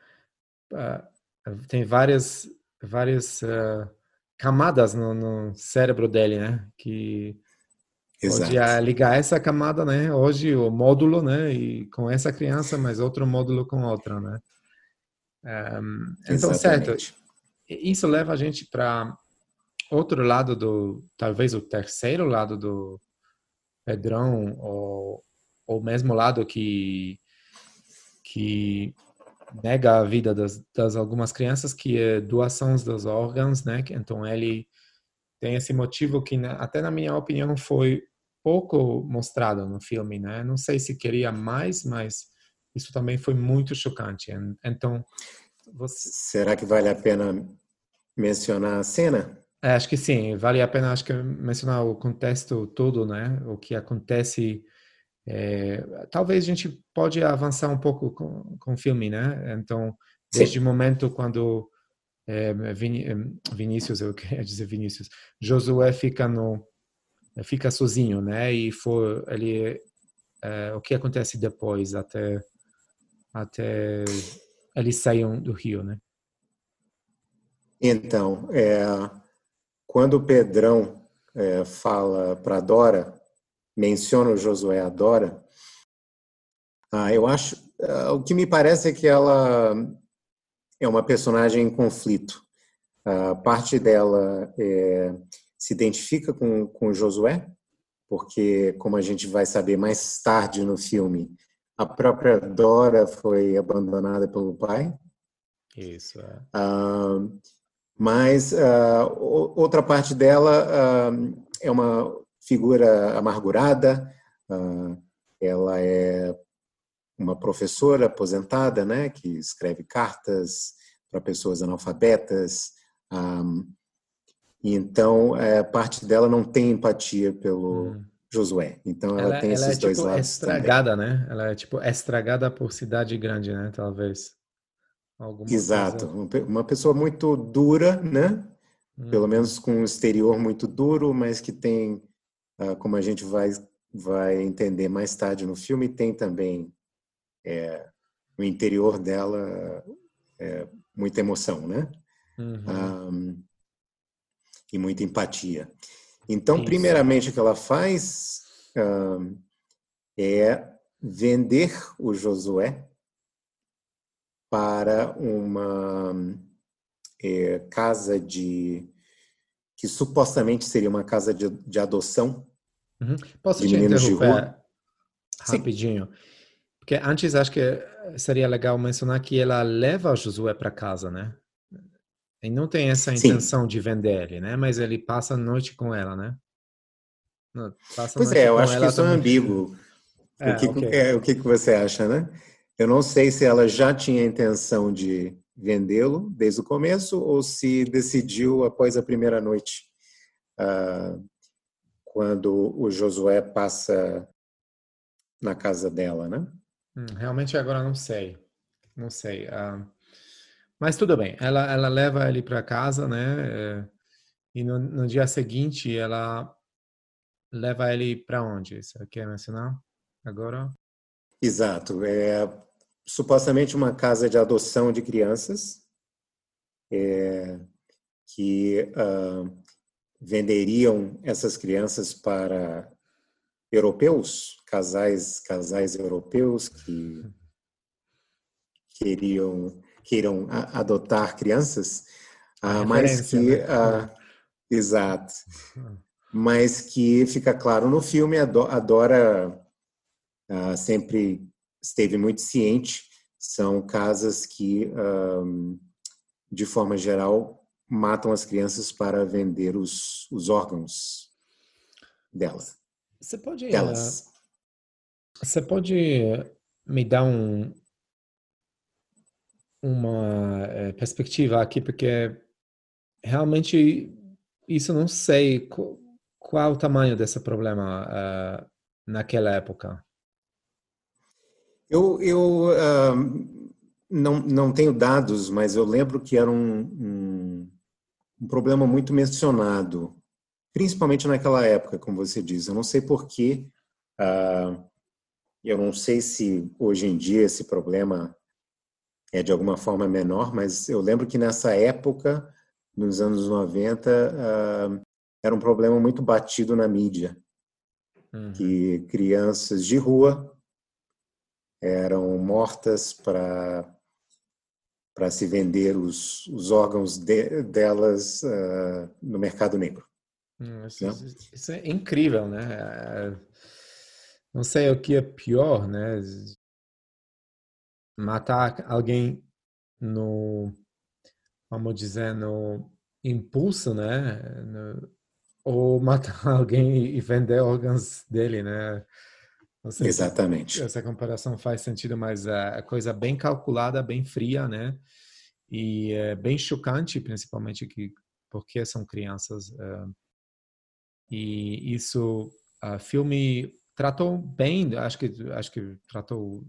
tem várias várias uh, camadas no, no, cérebro dele, né? Que Exato. pode ah, ligar essa camada, né? Hoje o módulo, né? E com essa criança, mas outro módulo com outra, né? Um, então, certo. Isso leva a gente para outro lado do, talvez o terceiro lado do Pedrão, ou mesmo lado que que nega a vida das, das algumas crianças, que é doação dos órgãos, né? Então ele tem esse motivo que até na minha opinião foi pouco mostrado no filme, né? Não sei se queria mais, mas isso também foi muito chocante. Então, você... será que vale a pena mencionar a cena? É, acho que sim, vale a pena acho que mencionar o contexto todo, né? O que acontece é, talvez a gente pode avançar um pouco com, com o filme, né? Então, desde Sim. o momento quando é, Vin, é, Vinícius, eu queria dizer Vinícius, Josué fica no fica sozinho, né? E for ele é, o que acontece depois até até eles saíram do rio, né? Então, é, quando o Pedrão é, fala para Dora menciona o Josué Adora, ah, eu acho, ah, o que me parece é que ela é uma personagem em conflito. Ah, parte dela é, se identifica com, com Josué, porque, como a gente vai saber mais tarde no filme, a própria Dora foi abandonada pelo pai. Isso. É. Mas ah, outra parte dela ah, é uma figura amargurada, ah, ela é uma professora aposentada, né, que escreve cartas para pessoas analfabetas. então, é, parte dela não tem empatia pelo hum. Josué. Então, ela, ela tem ela esses é, dois tipo, lados. Estragada, também. né? Ela é tipo estragada por cidade grande, né? Talvez. Alguma Exato. Coisa... Uma pessoa muito dura, né? Hum. Pelo menos com um exterior muito duro, mas que tem ah, como a gente vai, vai entender mais tarde no filme, tem também é, no interior dela é, muita emoção, né? Uhum. Um, e muita empatia. Então, Isso. primeiramente, o que ela faz um, é vender o Josué para uma é, casa de que supostamente seria uma casa de, de adoção Uhum. Posso te interromper rapidinho? Sim. Porque antes acho que seria legal mencionar que ela leva Josué para casa, né? E não tem essa intenção Sim. de vender ele, né? Mas ele passa a noite com ela, né? pois é, eu acho que isso é ambíguo. É, o, que, okay. é, o que você acha, né? Eu não sei se ela já tinha a intenção de vendê-lo desde o começo ou se decidiu após a primeira noite. Uh, quando o Josué passa na casa dela, né? Hum, realmente agora não sei, não sei. Uh, mas tudo bem. Ela ela leva ele para casa, né? É, E no, no dia seguinte, ela leva ele para onde? Você quer mencionar agora? Exato. É supostamente uma casa de adoção de crianças é, que uh, venderiam essas crianças para europeus, casais casais europeus que queriam queiram adotar crianças, uh, mas que uh, exato, mas que fica claro no filme a Dora uh, sempre esteve muito ciente são casas que de forma geral matam as crianças para vender os, os órgãos delas. Você pode delas. Você pode me dar um, uma é, perspectiva aqui, porque realmente isso não sei qual, qual o tamanho desse problema uh, naquela época. Eu, eu uh, não, não tenho dados, mas eu lembro que era um, um, um, problema muito mencionado, principalmente naquela época, como você diz. Eu não sei porquê, uh, ah, eu não sei se hoje em dia esse problema é de alguma forma menor, mas eu lembro que nessa época, nos anos 90, uh, era um problema muito batido na mídia, uhum. que crianças de rua eram mortas para para se vender os, os órgãos de, delas uh, no mercado negro. Hum, isso, isso, é incrível, né? É, não sei o que é pior, né? matar alguém no, vamos dizer, no impulso, né? No, ou matar alguém e vender órgãos dele, né? Exatamente. essa comparação faz sentido, mas é coisa bem calculada, bem fria, né? E é bem chocante, principalmente que porque são crianças. É, e isso, o filme tratou bem, acho que acho que tratou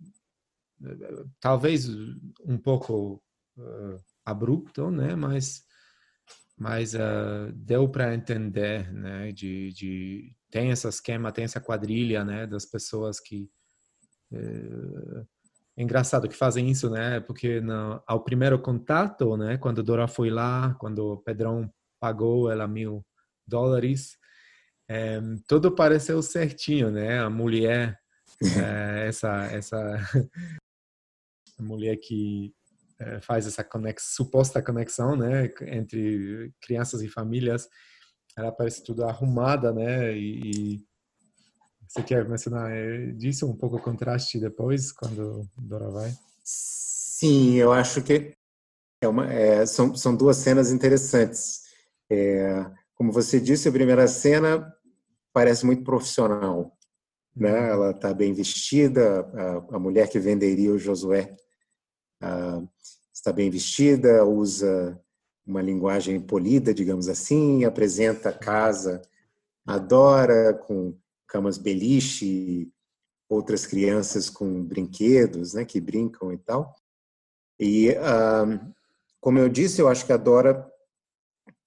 talvez um pouco uh, abrupto, né? Mas mas uh, deu para entender, né? De, de tem esse esquema, tem essa quadrilha, né? Das pessoas que uh, é engraçado que fazem isso, né? Porque no, ao primeiro contato, né? Quando Dora foi lá, quando o Pedrão pagou ela mil dólares, é, tudo pareceu certinho, né? A mulher, é, essa essa mulher que é, faz essa conex, suposta conexão, né, entre crianças e famílias, ela parece tudo arrumada, né, e, e você quer mencionar é, disso um pouco o contraste depois, quando Dora vai? Sim, eu acho que é uma, é, são, são duas cenas interessantes. É, como você disse, a primeira cena parece muito profissional. Né? Uhum. Ela está bem vestida, a, a, mulher que venderia o Josué uh, está bem vestida, usa uma linguagem polida, digamos assim, apresenta a casa, adora com camas beliche, outras crianças com brinquedos, né, que brincam e tal. E, uh, como eu disse, eu acho que a Dora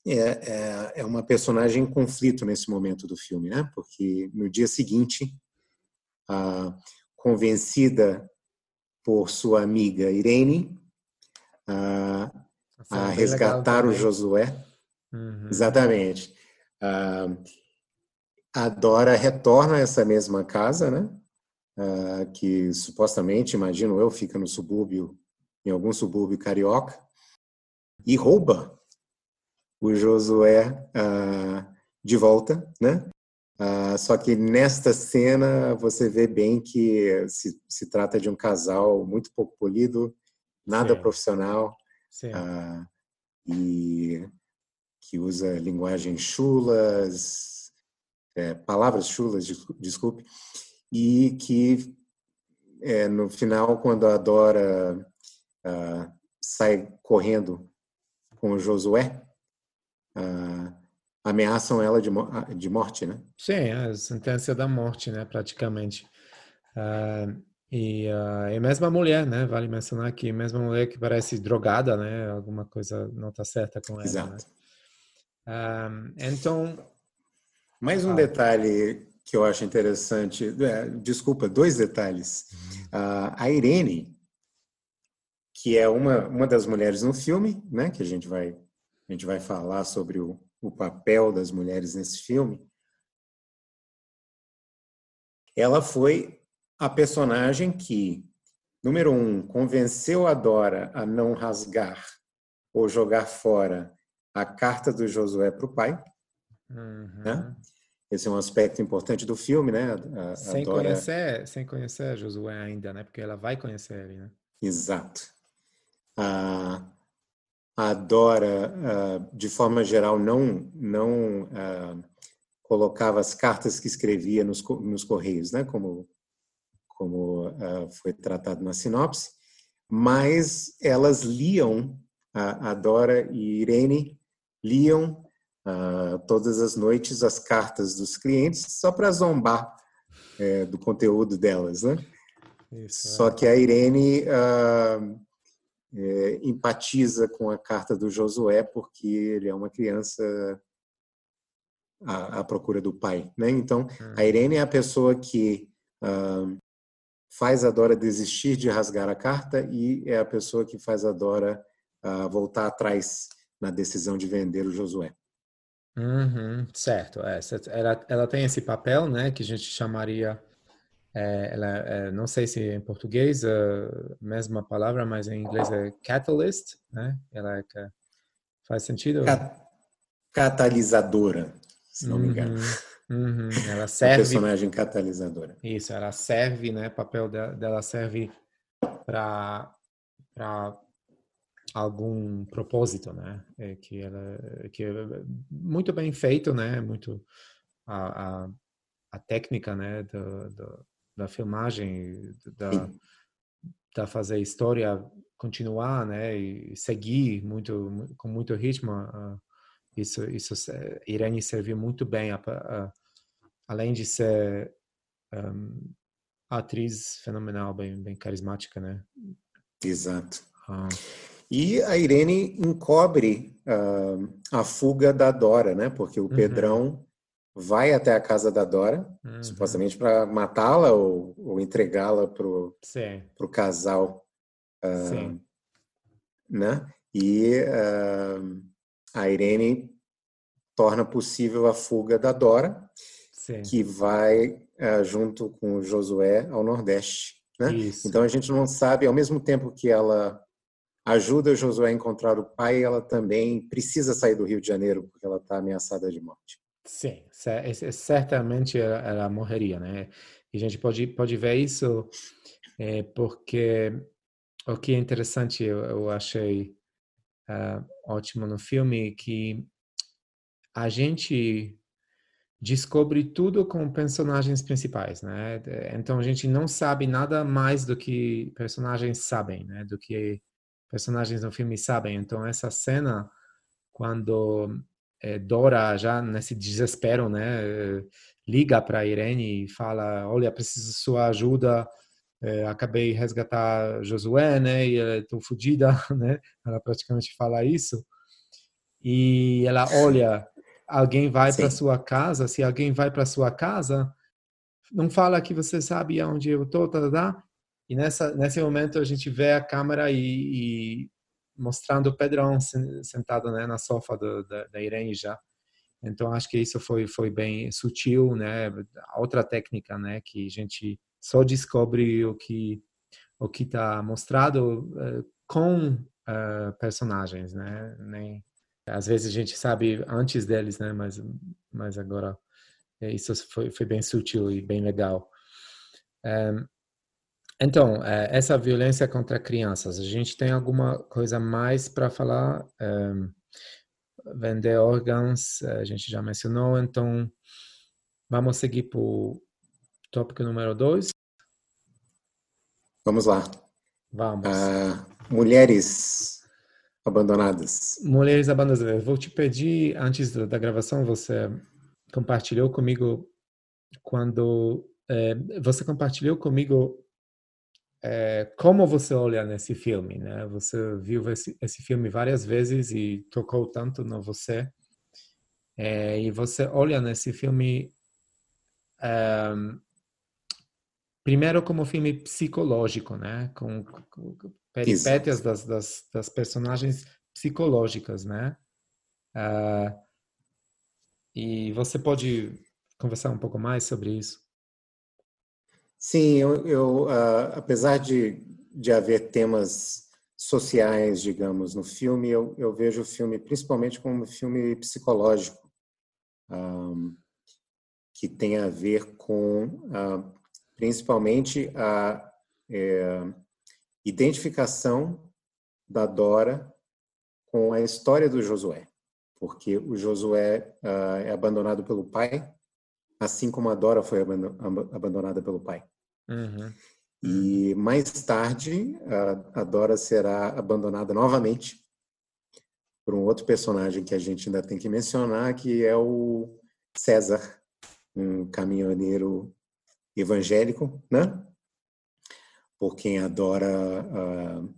é, é, é, uma personagem em conflito nesse momento do filme, né? Porque no dia seguinte, convencida por sua amiga Irene a, a resgatar o Josué. Uhum. Exatamente. a Dora retorna a essa mesma casa, né? que supostamente, imagino eu, fica no subúrbio, em algum subúrbio carioca, e rouba o Josué de volta, né? Uh, só que nesta cena você vê bem que se, se trata de um casal muito pouco polido, nada Sim. profissional, uh, e que usa linguagem chulas, é, palavras chulas, desculpe, e que é, no final, quando a Dora uh, sai correndo com o Josué, uh, ameaçam ela de, de morte, né? Sim, a sentença da morte, né, praticamente. Uh, e, uh, e mesmo a mulher, né, vale mencionar que mesmo a mulher que parece drogada, né, alguma coisa não está certa com ela. Né? Exato. Né? Um, então. Mais um ah. detalhe que eu acho interessante, é, desculpa, dois detalhes. Uh, a Irene, que é uma, uma das mulheres no filme, né, que a gente vai, a gente vai falar sobre o, o papel das mulheres nesse filme, ela foi a personagem que, número um, convenceu a Dora a não rasgar ou jogar fora a carta do Josué para o pai. Uhum. Né? Esse é um aspecto importante do filme, né? A, a sem Dora... conhecer, sem conhecer Josué ainda, né? Porque ela vai conhecer ele, né? Exato. A, a Dora, de forma geral, não não colocava as cartas que escrevia nos, nos correios, né? Como como foi tratado na sinopse, mas elas liam a, a Dora e Irene liam uh, todas as noites as cartas dos clientes só para zombar é, do conteúdo delas, né? Isso, só é. que a Irene uh, é, empatiza com a carta do Josué porque ele é uma criança à, à procura do pai, né? Então, a Irene é a pessoa que uh, faz a Dora desistir de rasgar a carta e é a pessoa que faz a Dora uh, voltar atrás na decisão de vender o Josué. Uhum, certo, é, ela, ela tem esse papel, né, que a gente chamaria, é, ela, é, não sei se em português a mesma palavra, mas em inglês é catalyst, né? Ela é, faz sentido? Cat catalisadora, se não uhum, me engano. Uhum, ela serve. personagem catalisadora. Isso, ela serve, né? O papel dela, serve para para algum propósito, né? É que ela que é muito bem feito, né? Muito a, a, a técnica, né? Do, do, da filmagem, da, da fazer a história continuar, né? E seguir muito com muito ritmo. Isso isso Irene serviu muito bem, a, a, além de ser um, atriz fenomenal, bem bem carismática, né? Exato. Uh, e a Irene encobre uh, a fuga da Dora, né? Porque o uhum. Pedrão vai até a casa da Dora, uhum. supostamente para matá-la ou, ou entregá-la pro pro casal, uh, Sim. né? E uh, a Irene torna possível a fuga da Dora, Sim. que vai junto com o Josué ao Nordeste. Né? Então a gente não sabe, ao mesmo tempo que ela ajuda Josué a encontrar o pai, ela também precisa sair do Rio de Janeiro porque ela está ameaçada de morte. Sim, certamente ela morreria, né? E a gente pode pode ver isso é, porque o que é interessante eu, eu achei uh, ótimo no filme que a gente descobre tudo com personagens principais, né? Então a gente não sabe nada mais do que personagens sabem, né? Do que personagens no filme sabem. Então, essa cena, quando é, Dora, já nesse desespero, né, liga para Irene e fala: Olha, preciso de sua ajuda. É, acabei resgatar Josué, né? E estou fodida, né? Ela praticamente fala isso. E ela olha, alguém vai para sua casa. Se alguém vai para sua casa, não fala que você sabe aonde eu tô, tá, tá, tá. E nessa, nesse momento a gente vê a câmera e, e mostrando o Pedrão sentado né, na sofá do, da, da Irene já. Então acho que isso foi foi bem sutil, né? Outra técnica, né, que a gente só descobre o que o que está mostrado uh, com uh, personagens, né? Nem às vezes a gente sabe antes deles, né? Mas mas agora é, isso foi foi bem sutil e bem legal. Um, então, é, essa violência contra crianças, a gente tem alguma coisa mais para falar? Um, vender órgãos, a gente já mencionou, então vamos seguir para o tópico número dois. Vamos lá. Vamos. Uh, mulheres abandonadas. Mulheres abandonadas. vou te pedir, antes da gravação, você compartilhou comigo quando... É, você compartilhou comigo é, como você olha nesse filme, né? Você viu esse, esse, filme várias vezes e tocou tanto no você. É, e você olha nesse filme um, primeiro como filme psicológico, né? Com, com peripécias das, das, das, personagens psicológicas, né? Uh, e você pode conversar um pouco mais sobre isso? Sim, eu, eu uh, apesar de, de haver temas sociais, digamos, no filme, eu, eu vejo o filme principalmente como um filme psicológico, um, que tem a ver com uh, principalmente a é, identificação da Dora com a história do Josué, porque o Josué uh, é abandonado pelo pai, assim como a Dora foi abandonada pelo pai. Uhum. E mais tarde, a, a Dora será abandonada novamente por um outro personagem que a gente ainda tem que mencionar, que é o César, um caminhoneiro evangélico, né? Por quem adora, uh,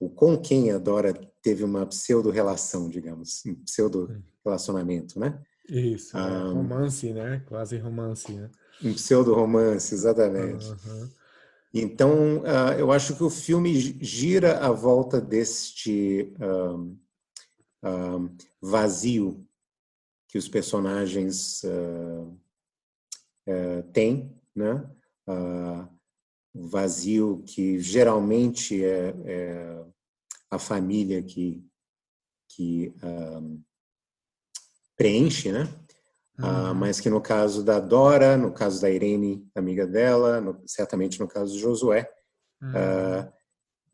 o com quem adora teve uma pseudo-relação, digamos, um pseudo-relacionamento, né? Isso, um, é, romance, né? Quase romance, né? Um pseudo-romance, exatamente. Uhum. Então, uh, eu acho que o filme gira à volta deste um, um, vazio que os personagens uh, uh, têm, né? vazio que geralmente é, é, a família que, que preenche, né? Ah, uhum. mas que no caso da Dora, no caso da Irene, amiga dela, no, certamente no caso do Josué, uhum. uh,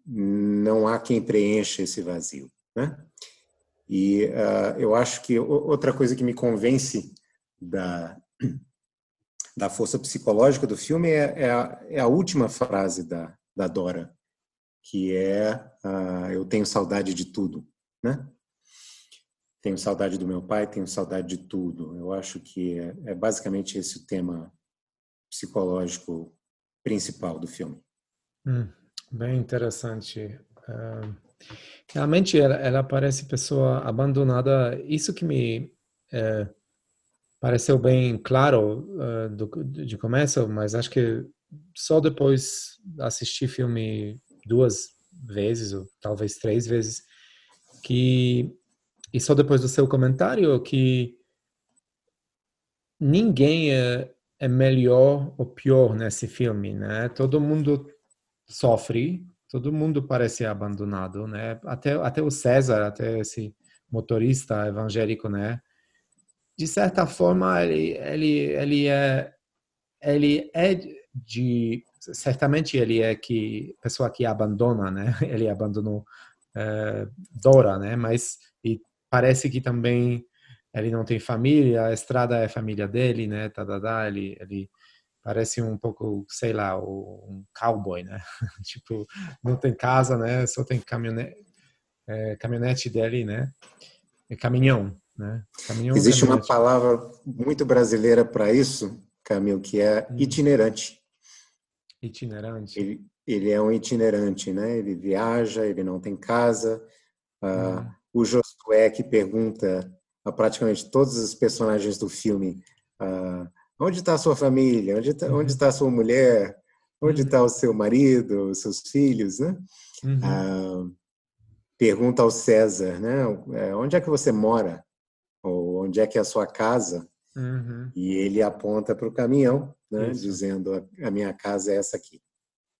não há quem preencha esse vazio. Né? E eu acho que outra coisa que me convence da, da força psicológica do filme é, é, a, é a, última frase da, da Dora, que é eu tenho saudade de tudo. Né? tenho saudade do meu pai, tenho saudade de tudo. Eu acho que é, é basicamente esse o tema psicológico principal do filme. Hum, bem interessante. Uh, realmente ela, ela, parece pessoa abandonada. Isso que me uh, pareceu bem claro uh, do, de começo, mas acho que só depois assistir filme duas vezes ou talvez três vezes que e só depois do seu comentário que ninguém é, é melhor ou pior nesse filme, né? Todo mundo sofre, todo mundo parece abandonado, né? Até até o César, até esse motorista evangélico, né? De certa forma, ele ele ele é ele é de certamente ele é que pessoa que abandona, né? Ele abandonou é, Dora, né? Mas e parece que também ele não tem família, a estrada é a família dele, né? Tadadá, ele, ele parece um pouco, sei lá, um cowboy, né? tipo, não tem casa, né? Só tem caminhonete, é, caminhonete dele, né? É caminhão, né? Caminhão, Existe uma palavra muito brasileira para isso, Camilo, que é hum. itinerante. Itinerante. Ele, ele é um itinerante, né? Ele viaja, ele não tem casa. Uh, hum o Josué que pergunta a praticamente todos os personagens do filme ah, onde está a sua família, onde está, está a sua mulher, onde está o seu marido, os seus filhos, né? Uhum. Ah, pergunta ao César, né? É, onde é que você mora? Onde é que é a sua casa? Uhum. E ele aponta para o caminhão, né? Dizendo a minha casa é essa aqui.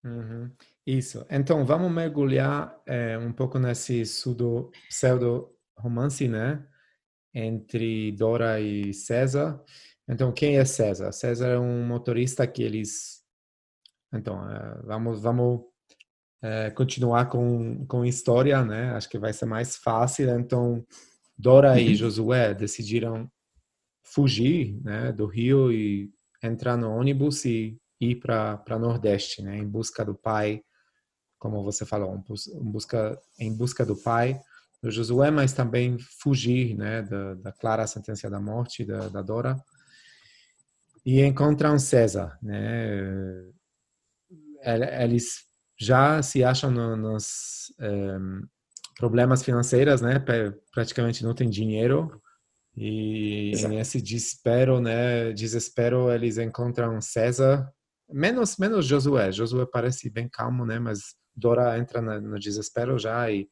Uhum. Isso. Então, vamos mergulhar é, um pouco nesse pseudo, pseudo-romance, né? Entre Dora e César. Então, quem é César? César é um motorista que eles... Então, é, vamos, vamos é, continuar com, com história, né? Acho que vai ser mais fácil. Então, Dora e uhum. Josué decidiram fugir né, do rio e entrar no ônibus e ir para Nordeste, né? Em busca do pai como você falou, um busca, em busca do pai do Josué, mas também fugir né, da, da clara sentença da morte da, da Dora e encontram César. Né? Eles já se acham nos um, problemas financeiros, né? praticamente não tem dinheiro E Exato. nesse desespero, né, desespero, eles encontram César, menos menos Josué. Josué parece bem calmo, né, mas Dora entra no, desespero já e,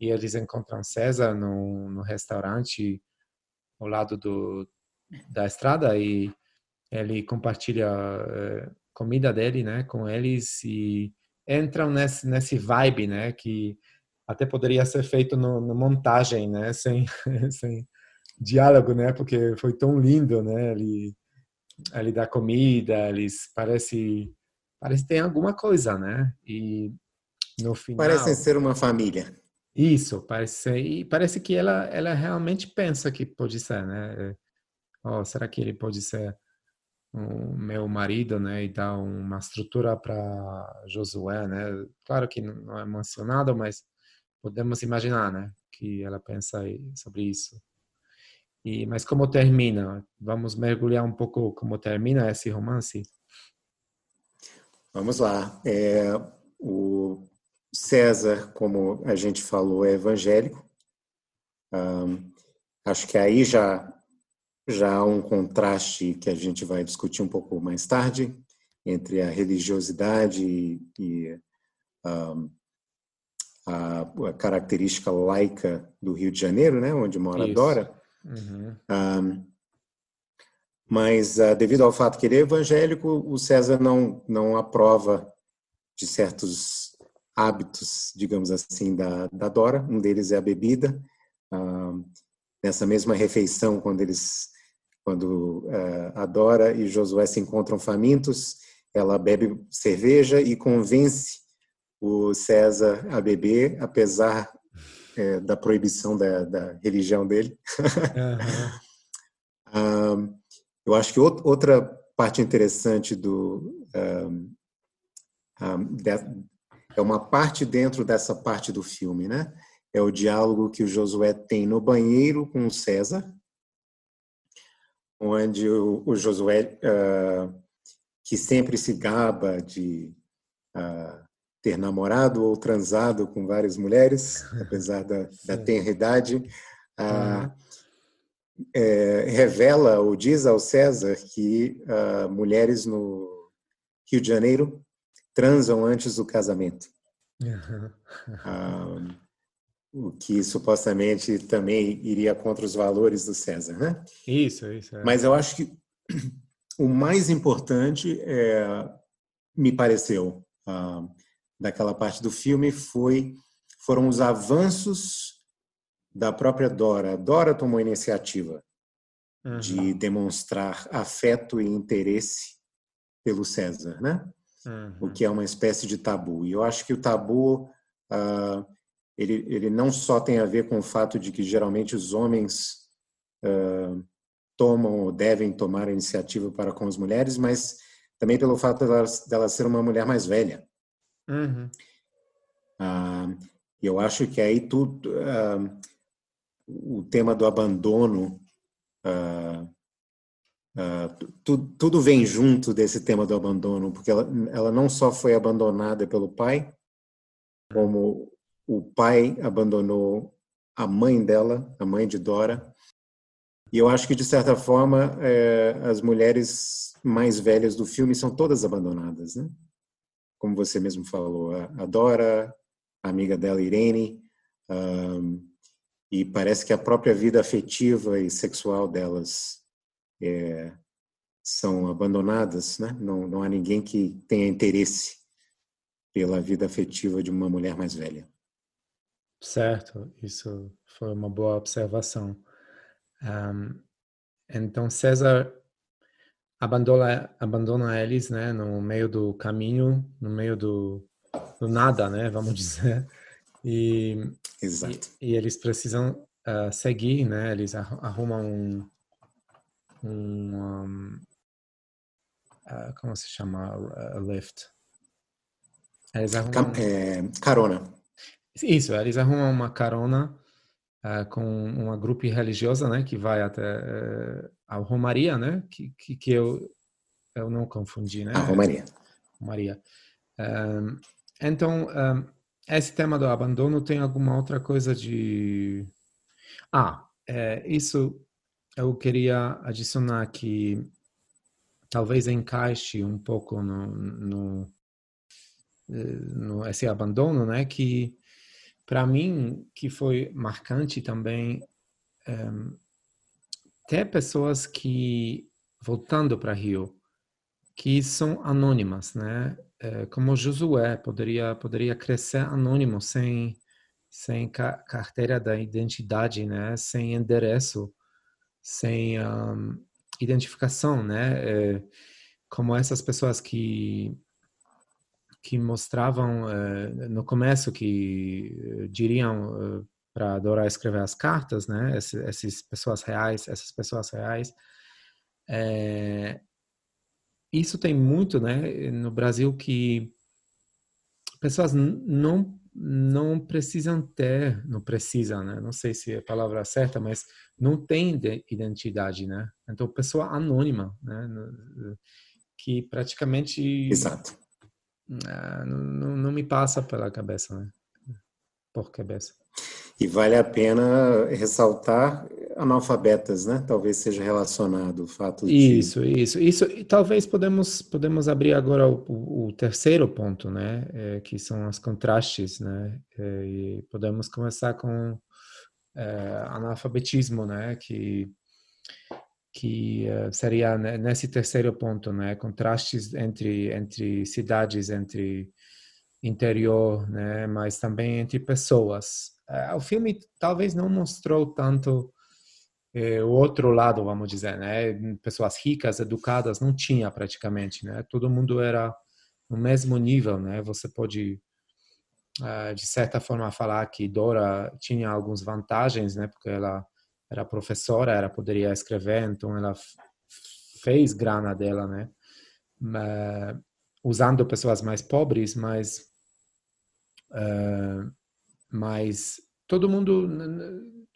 e eles encontram César no, no restaurante ao lado do, da estrada e ele compartilha é, comida dele, né, com eles e entram nesse nesse vibe, né, que até poderia ser feito no, no montagem, né, sem sem diálogo, né, porque foi tão lindo, né, ele ele dá comida, eles parece parece tem alguma coisa, né, e no final parecem ser uma família. Isso, parece e parece que ela ela realmente pensa que pode ser, né? Oh, será que ele pode ser o meu marido, né, e dar uma estrutura para Josué, né? Claro que não é mencionado, mas podemos imaginar, né, que ela pensa sobre isso. E mas como termina? Vamos mergulhar um pouco como termina esse romance? Vamos lá. É, o César, como a gente falou, é evangélico. Um, acho que aí já já há um contraste que a gente vai discutir um pouco mais tarde entre a religiosidade e, e um, a, característica laica do Rio de Janeiro, né, onde mora Isso. Dora. Uhum. Um, mas uh, devido ao fato que ele é evangélico, o César não não aprova de certos hábitos, digamos assim, da, da Dora. Um deles é a bebida. Uh, nessa mesma refeição, quando eles quando uh, a Dora e Josué se encontram famintos, ela bebe cerveja e convence o César a beber, apesar é, da proibição da, da, religião dele. Uhum. um, eu acho que outra parte interessante do um, um, é uma parte dentro dessa parte do filme, né? É o diálogo que o Josué tem no banheiro com o César, onde o, o Josué, uh, que sempre se gaba de uh, ter namorado ou transado com várias mulheres, apesar da, da tenra idade, uh, é, revela ou diz ao César que mulheres no Rio de Janeiro transam antes do casamento. Uhum o que supostamente também iria contra os valores do César, né? Isso, isso. É. Mas eu acho que o mais importante, é, me pareceu, ah, daquela parte do filme foi foram os avanços da própria Dora. A Dora tomou a iniciativa uhum. de demonstrar afeto e interesse pelo César, né? Uhum. O que é uma espécie de tabu. E eu acho que o tabu ah, ele, ele não só tem a ver com o fato de que geralmente os homens uh, tomam ou devem tomar a iniciativa para com as mulheres, mas também pelo fato dela, dela ser uma mulher mais velha. Uhum. Uh, eu acho que aí tudo, uh, o tema do abandono, tudo, tudo vem junto desse tema do abandono, porque ela, ela não só foi abandonada pelo pai, como o pai abandonou a mãe dela, a mãe de Dora. E eu acho que, de certa forma, é, as mulheres mais velhas do filme são todas abandonadas, né? Como você mesmo falou, a, Dora, a amiga dela, Irene, um, e parece que a própria vida afetiva e sexual delas é, são abandonadas, né? Não, não há ninguém que tenha interesse pela vida afetiva de uma mulher mais velha. Certo, isso foi uma boa observação. Um, então César abandona abandona eles, né, no meio do caminho, no meio do, do nada, né, vamos dizer. E, Exato. E, e eles precisam uh, seguir, né? Eles arrumam um, um, um uh, como se chama, uh, lift. Eles arrumam... É, carona. Isso, eles arrumam uma carona uh, com uma grupo religiosa, né, que vai até uh, a Romaria, né, que, que, que, eu eu não confundi, né? A Romaria. Romaria. Um, então, um, esse tema do abandono tem alguma outra coisa de... Ah, é, isso eu queria adicionar que talvez encaixe um pouco no, no, no esse abandono, né? Que para mim que foi marcante também ter pessoas que voltando para Rio que são anônimas, né? É, como Josué poderia poderia crescer anônimo sem sem ca carteira da identidade, né? Sem endereço, sem um, identificação, né? É, como essas pessoas que que mostravam uh, no começo que uh, diriam uh, para adorar escrever as cartas, né? essas pessoas reais, essas pessoas reais. É, isso tem muito, né, no Brasil que pessoas não não precisam ter, não precisam, né? Não sei se é a palavra certa, mas não tem identidade, né? Então, pessoa anônima, né? Que praticamente Exato. Ah, não, não me passa pela cabeça, né? Por cabeça. E vale a pena ressaltar analfabetas, né? Talvez seja relacionado o fato de... Isso, isso, isso. E talvez podemos podemos abrir agora o, o terceiro ponto, né? É, que são os contrastes, né? É, e podemos começar com é, analfabetismo, né? Que que uh, seria nesse terceiro ponto, né? Contrastes entre entre cidades, entre interior, né? Mas também entre pessoas. Uh, o filme talvez não mostrou tanto uh, o outro lado, vamos dizer, né? Pessoas ricas, educadas, não tinha praticamente, né? Todo mundo era no mesmo nível, né? Você pode de certa forma falar que Dora tinha algumas vantagens, né? Porque ela era professora, ela poderia escrever, então ela fez grana dela, né? Usando pessoas mais pobres, mas uh, mas todo mundo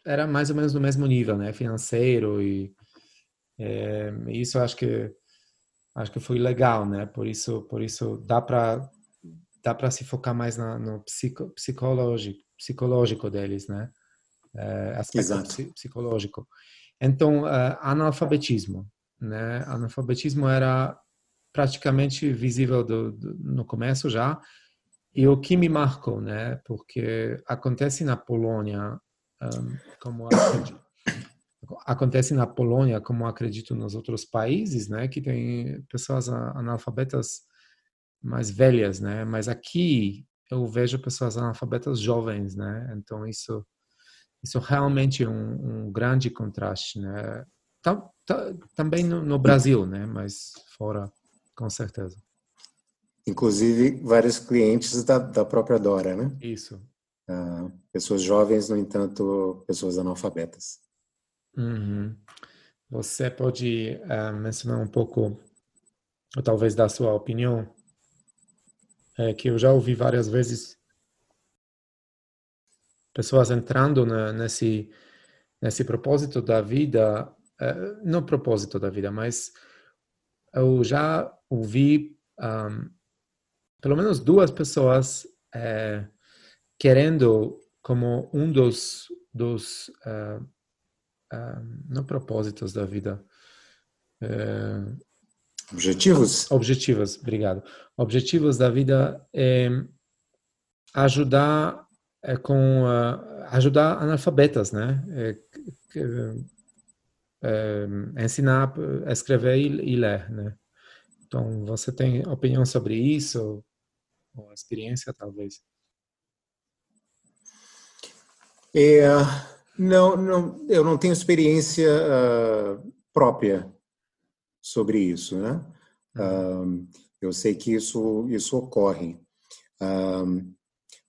era mais ou menos no mesmo nível, né? Financeiro e é, isso acho que acho que foi legal, né? Por isso por isso dá para dá para se focar mais na, no psico, psicológico psicológico deles, né? uh, aspecto Exato. psicológico. Então, uh, analfabetismo, né? Analfabetismo era praticamente visível do, do, no começo já, e o que me marcou, né? Porque acontece na Polônia, um, como acredito, acontece na Polônia, como acredito nos outros países, né? Que tem pessoas analfabetas mais velhas, né? Mas aqui eu vejo pessoas analfabetas jovens, né? Então isso isso realmente é um, um grande contraste, né? também no, no, Brasil, né? Mas fora, com certeza. Inclusive vários clientes da, da própria Dora, né? Isso. Uh, pessoas jovens, no entanto, pessoas analfabetas. Uhum. Você pode uh, mencionar um pouco, ou talvez dar sua opinião, é, que eu já ouvi várias vezes pessoas entrando na, nesse nesse propósito da vida, uh, não propósito da vida, mas eu já ouvi um, pelo menos duas pessoas uh, querendo como um dos dos uh, não propósitos da vida objetivos objetivos obrigado objetivos da vida é ajudar é com uh, ajudar analfabetas, né? É, é, ensinar a escrever e, e, ler, né? Então, você tem opinião sobre isso? Ou experiência, talvez? É, não, não, eu não tenho experiência uh, própria sobre isso, né? Uh, eu sei que isso, isso ocorre. Uh,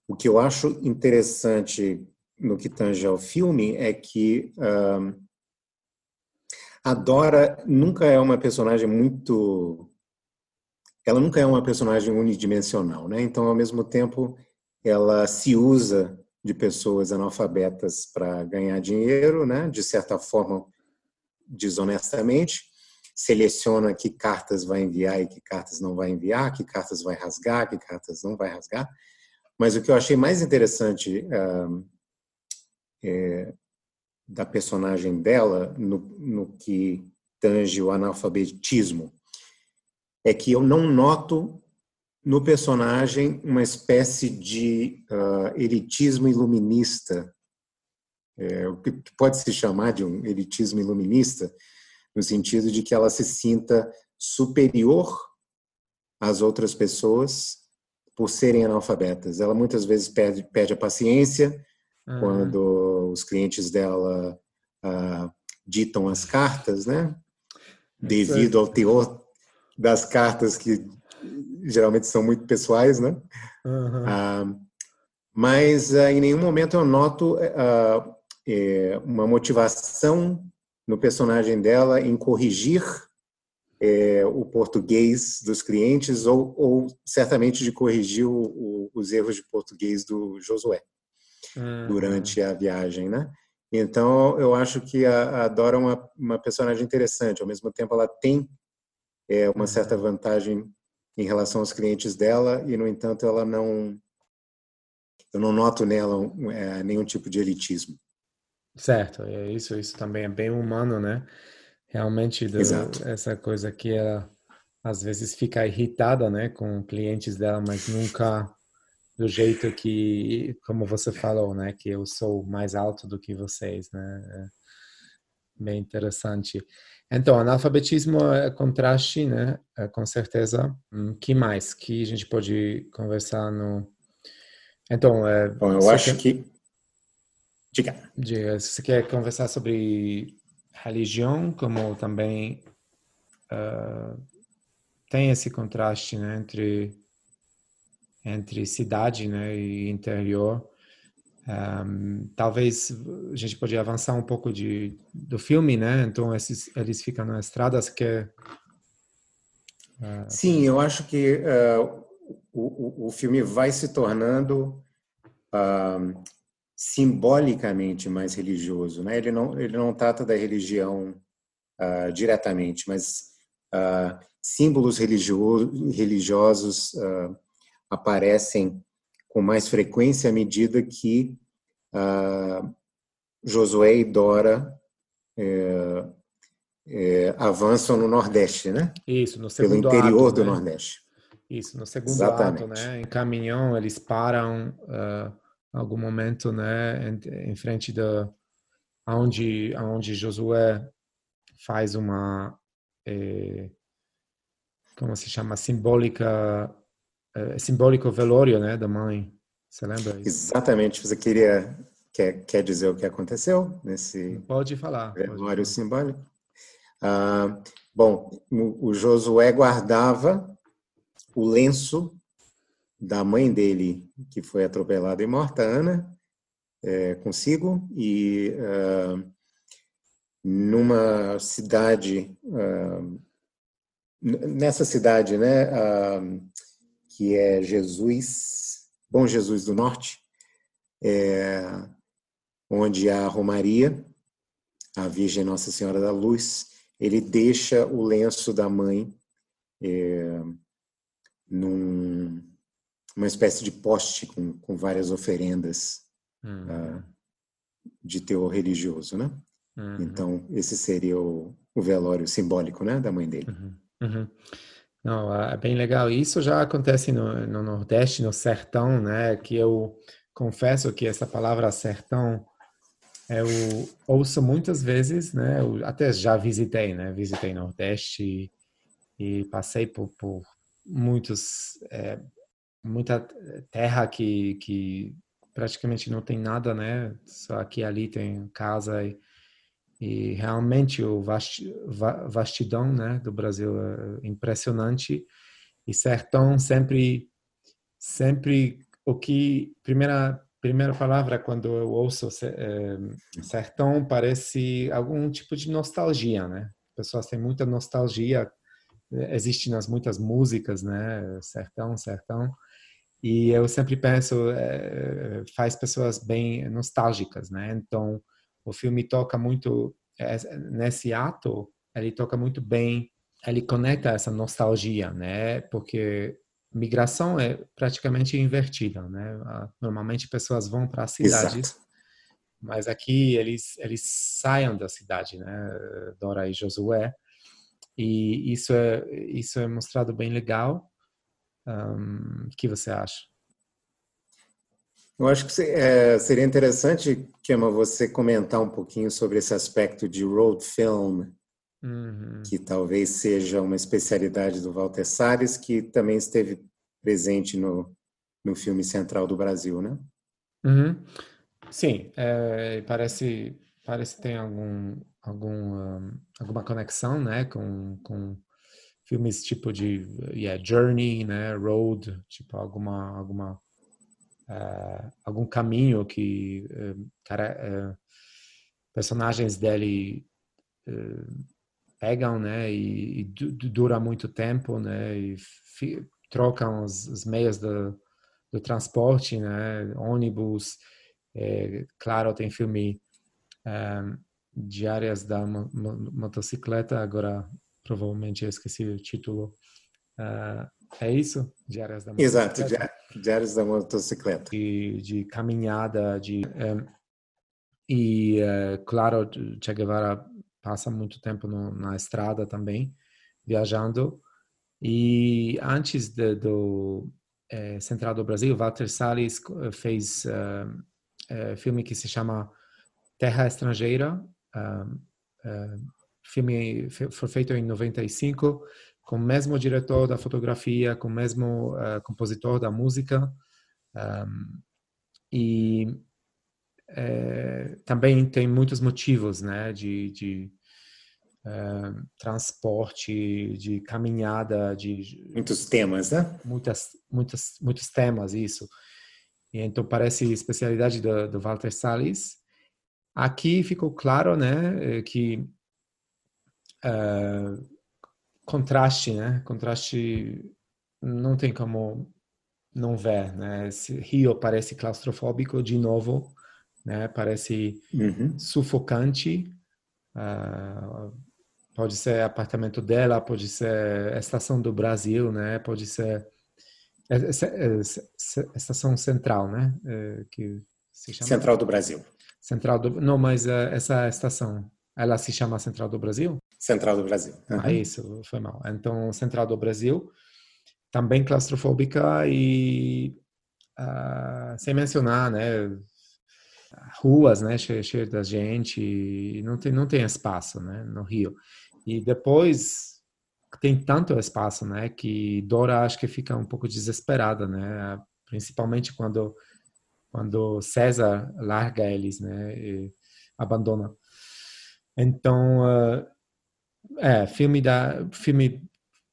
o que eu acho interessante no que tange ao filme é que a Dora nunca é uma personagem muito. Ela nunca é uma personagem unidimensional, né? Então, ao mesmo tempo, ela se usa de pessoas analfabetas para ganhar dinheiro, né? De certa forma, desonestamente, seleciona que cartas vai enviar e que cartas não vai enviar, que cartas vai rasgar, que cartas não vai rasgar. Mas o que eu achei mais interessante é, da personagem dela no, no que tange o analfabetismo é que eu não noto no personagem uma espécie de uh, elitismo iluminista, é, o que pode se chamar de um elitismo iluminista, no sentido de que ela se sinta superior às outras pessoas por serem analfabetas. Ela muitas vezes perde, perde a paciência uhum. quando os clientes dela uh, ditam as cartas, né? Devido ao teor das cartas que geralmente são muito pessoais, né? Uhum. Ah, mas ah, em nenhum momento eu noto ah, é, uma motivação no personagem dela em corrigir é, o português dos clientes ou, ou certamente de corrigir o, o, os erros de português do Josué uhum. durante a viagem, né? Então eu acho que a, a Dora é uma, uma personagem interessante. Ao mesmo tempo ela tem é, uma certa vantagem em relação aos clientes dela e, no entanto, ela não. Eu não noto nela é, nenhum tipo de elitismo. Certo, é isso, isso também é bem humano, né? Realmente, do, essa coisa que ela às vezes fica irritada, né, com clientes dela, mas nunca do jeito que, como você falou, né, que eu sou mais alto do que vocês, né? É bem interessante. Então, analfabetismo é contraste, né? É, com certeza. Hum, que mais? Que a gente pode conversar no. Então, é, Bom, eu acho quer... que. Diga. Diga. Se você quer conversar sobre religião, como também uh, tem esse contraste, né, entre entre cidade, né, e interior. Um, talvez a gente podia avançar um pouco de, do filme, né? Então esses, eles ficam na estrada, que uh... Sim, eu acho que uh, o, o, filme vai se tornando uh, simbolicamente mais religioso, né? Ele não ele não trata da religião diretamente, mas símbolos religioso, religiosos aparecem com mais frequência à medida que uh, Josué e Dora é, é, avançam no Nordeste, né? Isso, no segundo Pelo interior ato, do né? Nordeste. Isso, no segundo Exatamente. ato, né? Em caminhão, eles param uh, algum momento, né? Em, em frente da onde onde Josué faz uma eh, como se chama simbólica é, simbólico velório, né, da mãe. Você lembra? Exatamente. Você queria quer, quer dizer o que aconteceu nesse pode falar velório pode falar. simbólico? Ah, bom, o, Josué guardava o lenço da mãe dele que foi atropelada e morta, Ana, é, consigo e uh, numa cidade uh, nessa cidade, né? Que é Jesus, Bom Jesus do Norte, é, onde a Romaria, a Virgem Nossa Senhora da Luz, ele deixa o lenço da mãe é, num, uma espécie de poste com, com várias oferendas uhum. uh, de teor religioso, né? Uhum. Então, esse seria o, o, velório simbólico, né, da mãe dele. Uhum. Não, é bem legal. Isso já acontece no, no Nordeste, no sertão, né? Que eu confesso que essa palavra sertão eu ouço muitas vezes, né? Eu até já visitei, né? Visitei Nordeste e, e passei por, por muitos é, muita terra que que praticamente não tem nada, né? Só aqui ali tem casa e e realmente o vastidão né, do Brasil é impressionante. E sertão sempre, sempre o que primeira primeira palavra quando eu ouço é, sertão parece algum tipo de nostalgia, né? Pessoas têm muita nostalgia, existe nas muitas músicas, né? Sertão, sertão. E eu sempre penso, é, faz pessoas bem nostálgicas, né? Então, o filme toca muito é, nesse ato, ele toca muito bem, ele conecta essa nostalgia, né? Porque migração é praticamente invertida, né? Normalmente pessoas vão para as cidades, Exato. mas aqui eles eles saem da cidade, né? Dora e Josué. E isso é isso é mostrado bem legal. Um, o que você acha? Eu acho que é, seria interessante, Kema, você comentar um pouquinho sobre esse aspecto de road film, uhum. que talvez seja uma especialidade do Walter Salles, que também esteve presente no, no filme Central do Brasil, né? Uhum. Sim, é, parece parece tem algum algum um, alguma conexão, né, com, com filmes tipo de yeah, Journey, né, Road, tipo alguma alguma uh, algum caminho que uh, cara uh, personagens dele pegam, né, e, e dura muito tempo, né, e trocam os, os meios do, do, transporte, né, ônibus, é, claro, tem filme um, Diárias da Motocicleta, agora provavelmente eu esqueci o título. Uh, é isso? Diárias da. Exato, Diárias da Motocicleta. De, de caminhada, de... Um, e, uh, claro, Che Guevara passa muito tempo no, na estrada também, viajando. E antes de, do é, Central do Brasil, Walter Salles eh, fez uh, é, filme que se chama Terra Estrangeira, filme foi feito em 95 com o mesmo diretor da fotografia, com o mesmo uh, compositor da música um, e é, também tem muitos motivos, né, de, de uh, transporte, de caminhada, de muitos temas, né? Muitas, muitas, muitos temas isso. E então parece especialidade do, do Walter Salles. Aqui ficou claro, né, que uh, contraste, né? Contraste não tem como não ver, né? Esse rio parece claustrofóbico de novo, né? Parece uhum. sufocante. Uh, pode ser apartamento dela, pode ser estação do Brasil, né? Pode ser estação central, né? Que Central do Brasil. Central do não, mas essa estação, ela se chama Central do Brasil? Central do Brasil. Uhum. Ah, isso, foi mal. Então, Central do Brasil, também claustrofóbica e uh, sem mencionar, né, ruas, né, cheias da gente, não tem não tem espaço, né, no Rio. E depois tem tanto espaço, né, que Dora acho que fica um pouco desesperada, né, principalmente quando quando César larga eles, né, e abandona. Então, uh, é, filme da filme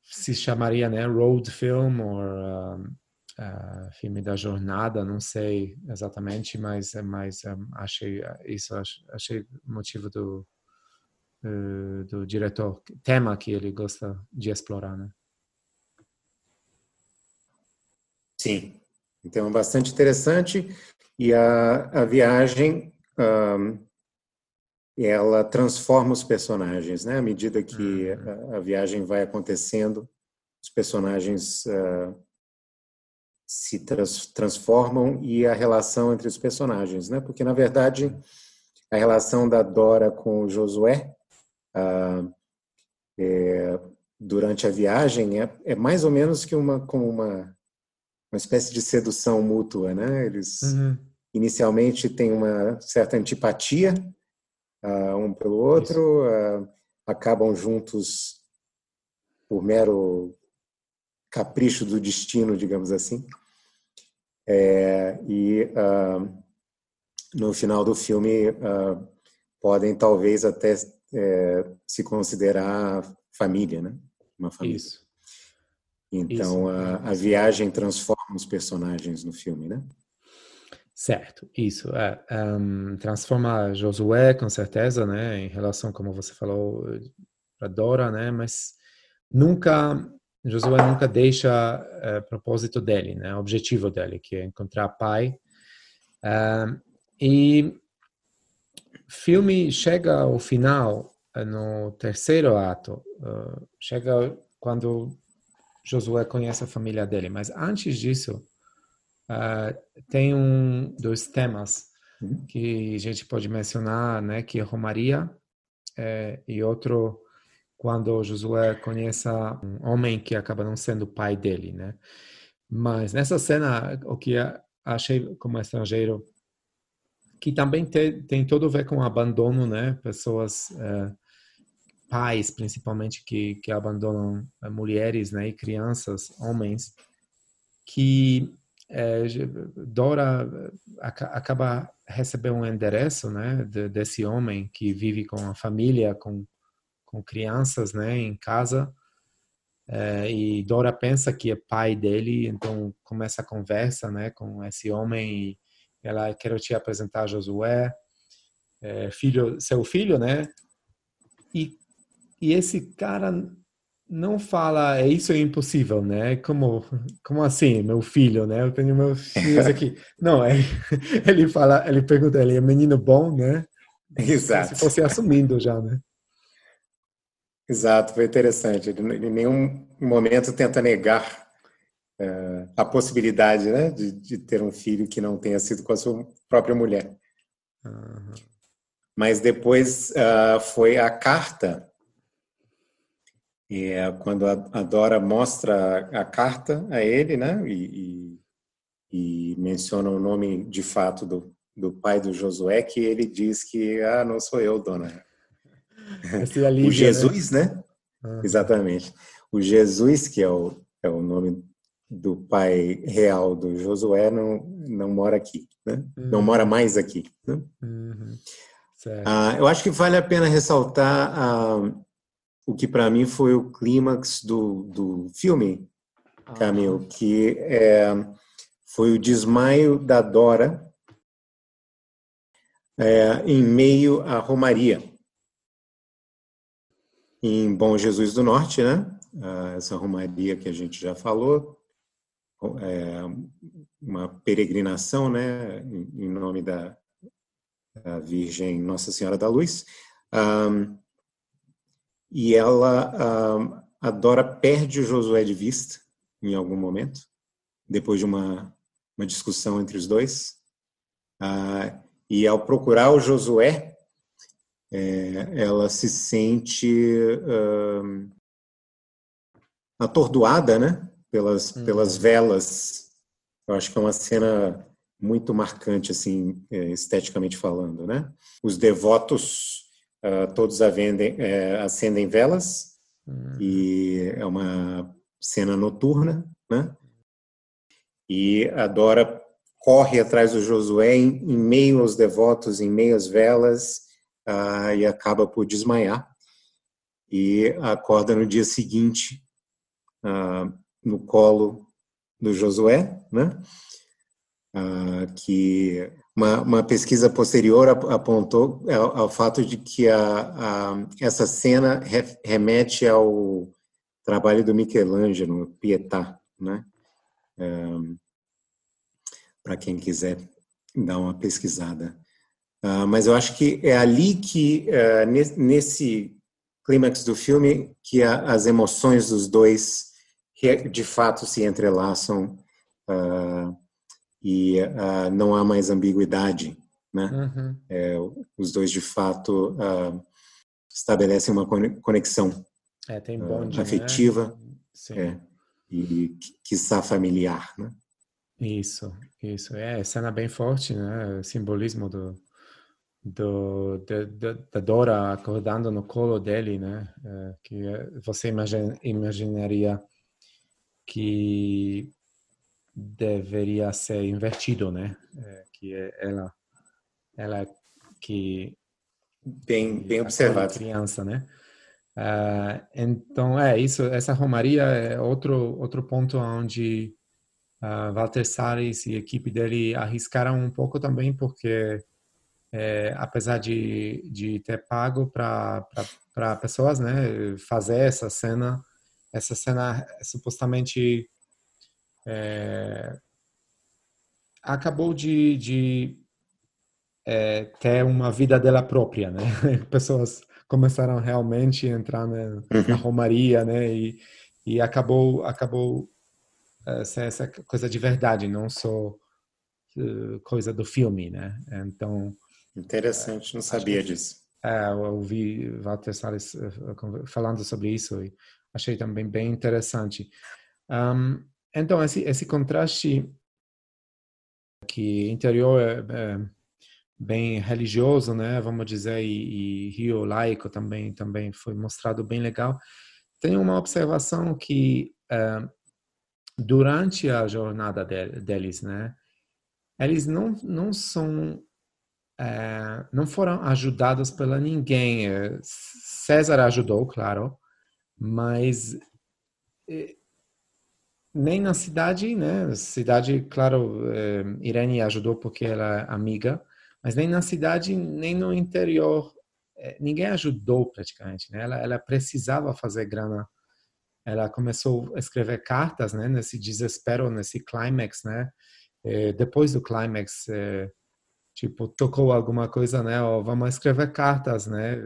se chamaria, né, road film ou uh, uh, filme da jornada, não sei exatamente, mas mas um, achei isso achei motivo do do diretor tema que ele gosta de explorar, né? Sim, então bastante interessante e a, a viagem um, ela transforma os personagens, né? À medida que uhum. a, a, viagem vai acontecendo, os personagens uh, se trans, transformam e a relação entre os personagens, né? Porque na verdade a relação da Dora com o Josué uh, é, durante a viagem é, é, mais ou menos que uma como uma uma espécie de sedução mútua, né? Eles uhum. inicialmente têm uma certa antipatia uh, um pelo outro, uh, acabam juntos por mero capricho do destino, digamos assim. É, e uh, no final do filme podem talvez até é, se considerar família, né? Uma família. Isso. Então Isso. A, a viagem transforma os personagens no filme, né? Certo, isso. É, um, transforma Josué, com certeza, né, em relação, como você falou, para Dora, né, mas nunca, Josué nunca deixa é, propósito dele, né, objetivo dele, que é encontrar pai. Um, e filme chega ao final, é, no terceiro ato, chega quando Josué conhece a família dele, mas antes disso, Uh, tem um dos temas uhum. que a gente pode mencionar, né, que é Romaria, é, e outro quando Josué conhece um homem que acaba não sendo pai dele, né? Mas nessa cena, o que achei como estrangeiro, que também tem, tem todo a ver com abandono, né? Pessoas, é, pais principalmente, que, que abandonam é, mulheres né? e crianças, homens, que é, Dora acaba recebendo um endereço né? De, desse homem que vive com a família, com com crianças, né, em casa. É, e Dora pensa que é pai dele, então começa a conversa, né, com esse homem ela quer te apresentar Josué, é, filho, seu filho, né? E e esse cara não fala, é isso é impossível, né? Como, como assim, meu filho, né? Eu tenho meus filhos aqui. Não, ele, ele fala, ele pergunta, ele é menino bom, né? Exato. Se fosse assumindo já, né? Exato, foi interessante. Ele em nenhum momento tenta negar é, a possibilidade né, de, de, ter um filho que não tenha sido com a sua própria mulher. Uhum. Mas depois uh, foi a carta, é, quando a, a, Dora mostra a, carta a ele, né, e, e, e, menciona o nome de fato do, do pai do Josué, que ele diz que, ah, não sou eu, dona o né? Jesus, né? né? Ah. Exatamente. O Jesus, que é o, é o nome do pai real do Josué, não, não mora aqui, né? Uhum. Não mora mais aqui. Né? Uhum. Ah, eu acho que vale a pena ressaltar ah, o que para mim foi o clímax do, do filme, Camil, uhum. que é, foi o desmaio da Dora é, em meio à Romaria em Bom Jesus do Norte, né? Ah, essa romaria que a gente já falou, é uma peregrinação, né, em nome da, da Virgem Nossa Senhora da Luz. Um, e ela, a Dora perde o Josué de vista em algum momento, depois de uma, uma discussão entre os dois. Uh, e ao procurar o Josué, é, ela se sente uh, atordoada, né? Pelas, uhum. pelas velas. Eu acho que é uma cena muito marcante, assim, é, esteticamente falando, né? Os devotos uh, todos avendem, é, acendem velas uhum. e é uma cena noturna, né? E a Dora corre atrás do Josué em, em meio aos devotos, em meio às velas, uh, e acaba por desmaiar e acorda no dia seguinte uh, no colo do Josué, né? Que uma, uma, pesquisa posterior apontou ao, ao fato de que a, a, essa cena re, remete ao trabalho do Michelangelo, Pietà, né? Para quem quiser dar uma pesquisada. Uh, mas eu acho que é ali que, uh, nesse clímax do filme, que a, as emoções dos dois de fato se entrelaçam uh, e não há mais ambiguidade, né? Uhum. É, os dois de fato estabelecem uma conexão é, bonde, né? afetiva né? é, e que está familiar, né? Isso, isso. É, cena bem forte, né? O simbolismo do, do, da Dora acordando no colo dele, né? É, que você imagine, imaginaria que deveria ser invertido, né? É, que é ela, ela que bem bem observado criança, né? Uh, então é isso. Essa romaria é outro outro ponto onde uh, Walter Salles e a equipe dele arriscaram um pouco também porque é, apesar de, de ter pago para pessoas né, fazer essa cena, essa cena supostamente é, acabou de, de é, ter uma vida dela própria, né? Pessoas começaram realmente a entrar né, na romaria, né? E, e acabou acabou é, ser essa coisa de verdade, não só coisa do filme, né? Então interessante, não sabia disso. É, eu ouvi Walter Salles falando sobre isso e achei também bem interessante. Um, então esse esse contraste que interior é, é bem religioso, né, vamos dizer, e, e Rio laico também também foi mostrado bem legal. Tem uma observação que uh, durante a jornada de, deles, né, eles não não são uh, não foram ajudados pela ninguém. César ajudou, claro, mas nem na cidade, né? Cidade, claro, Irene ajudou porque ela é amiga, mas nem na cidade, nem no interior, é, ninguém ajudou praticamente, né? Ela, ela precisava fazer grana. Ela começou a escrever cartas, né? Nesse desespero, nesse climax, né? É, depois do climax, é, tipo, tocou alguma coisa, né? Ou vamos escrever cartas, né?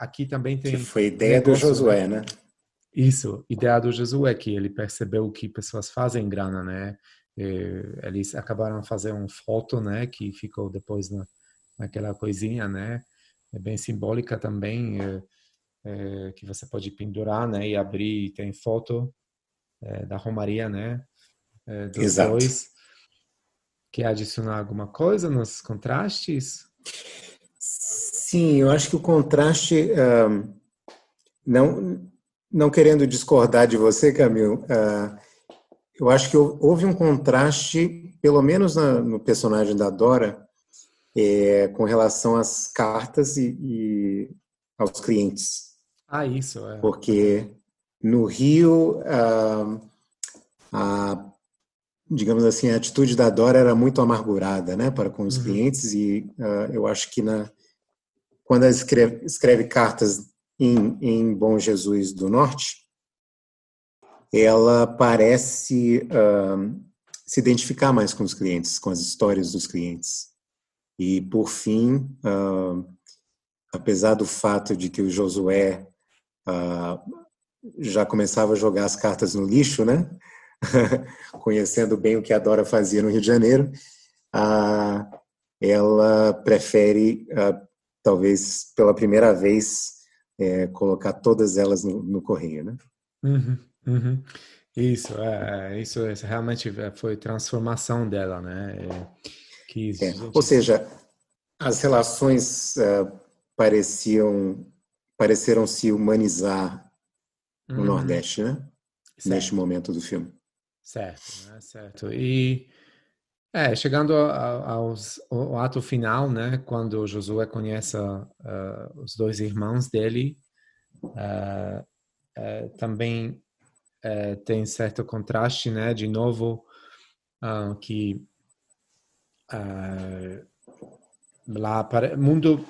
Aqui também tem... Que foi ideia negócio, do Josué, né? Isso, ideia do Josué, que ele percebeu que pessoas fazem grana, né? eles acabaram fazer uma foto, né, que ficou depois na, naquela coisinha, né, é bem simbólica também, é, é, que você pode pendurar, né, e abrir, e tem foto é, da Romaria, né, é, dos Exato. dois. Quer adicionar alguma coisa nos contrastes? Sim, eu acho que o contraste, uh, não, não querendo discordar de você, Camil, uh, eu acho que houve um contraste, pelo menos no personagem da Dora, é, com relação às cartas e, aos clientes. Ah, isso, é. Porque no Rio, a, digamos assim, a atitude da Dora era muito amargurada né, para com os uhum. clientes, e uh, eu acho que na, quando ela escreve, escreve cartas em, em Bom Jesus do Norte, ela parece uh, se identificar mais com os clientes, com as histórias dos clientes. E, por fim, uh, apesar do fato de que o Josué uh, já começava a jogar as cartas no lixo, né? conhecendo bem o que a Dora fazia no Rio de Janeiro, ela prefere, talvez pela primeira vez, é, colocar todas elas no, no correio, né? Uhum. Uhum. Isso, é, é isso realmente é, foi transformação dela, né? É, que é. gente... Ou seja, as relações uh, pareciam pareceram se humanizar no uhum. Nordeste, né? Certo. Neste momento do filme. Certo, né? certo. E é, chegando ao, ao, ato final, né? Quando Josué conhece uh, os dois irmãos dele, uh, também é, tem certo contraste, né? De novo, uh, que uh, lá o mundo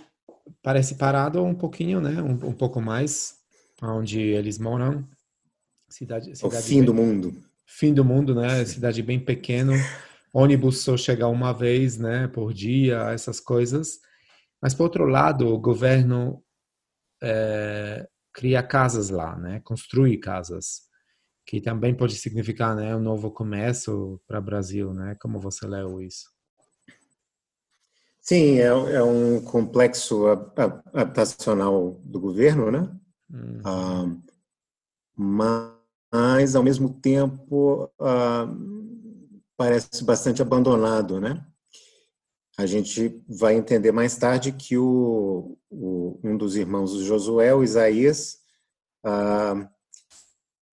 parece parado um pouquinho, né? Um, um pouco mais, onde eles moram. Cidade, cidade o fim bem, do mundo. Fim do mundo, né? Cidade bem pequeno. Ônibus só chega uma vez, né? Por dia, essas coisas. Mas por outro lado, o governo é, cria casas lá, né? Construi casas que também pode significar né, um novo começo para o Brasil, né? Como você leu isso? Sim, é, é um complexo habitacional do governo, né? Uhum. Ah, mas, ao mesmo tempo, ah, parece bastante abandonado, né? A gente vai entender mais tarde que o, o um dos irmãos do Josué, o Isaías, ah,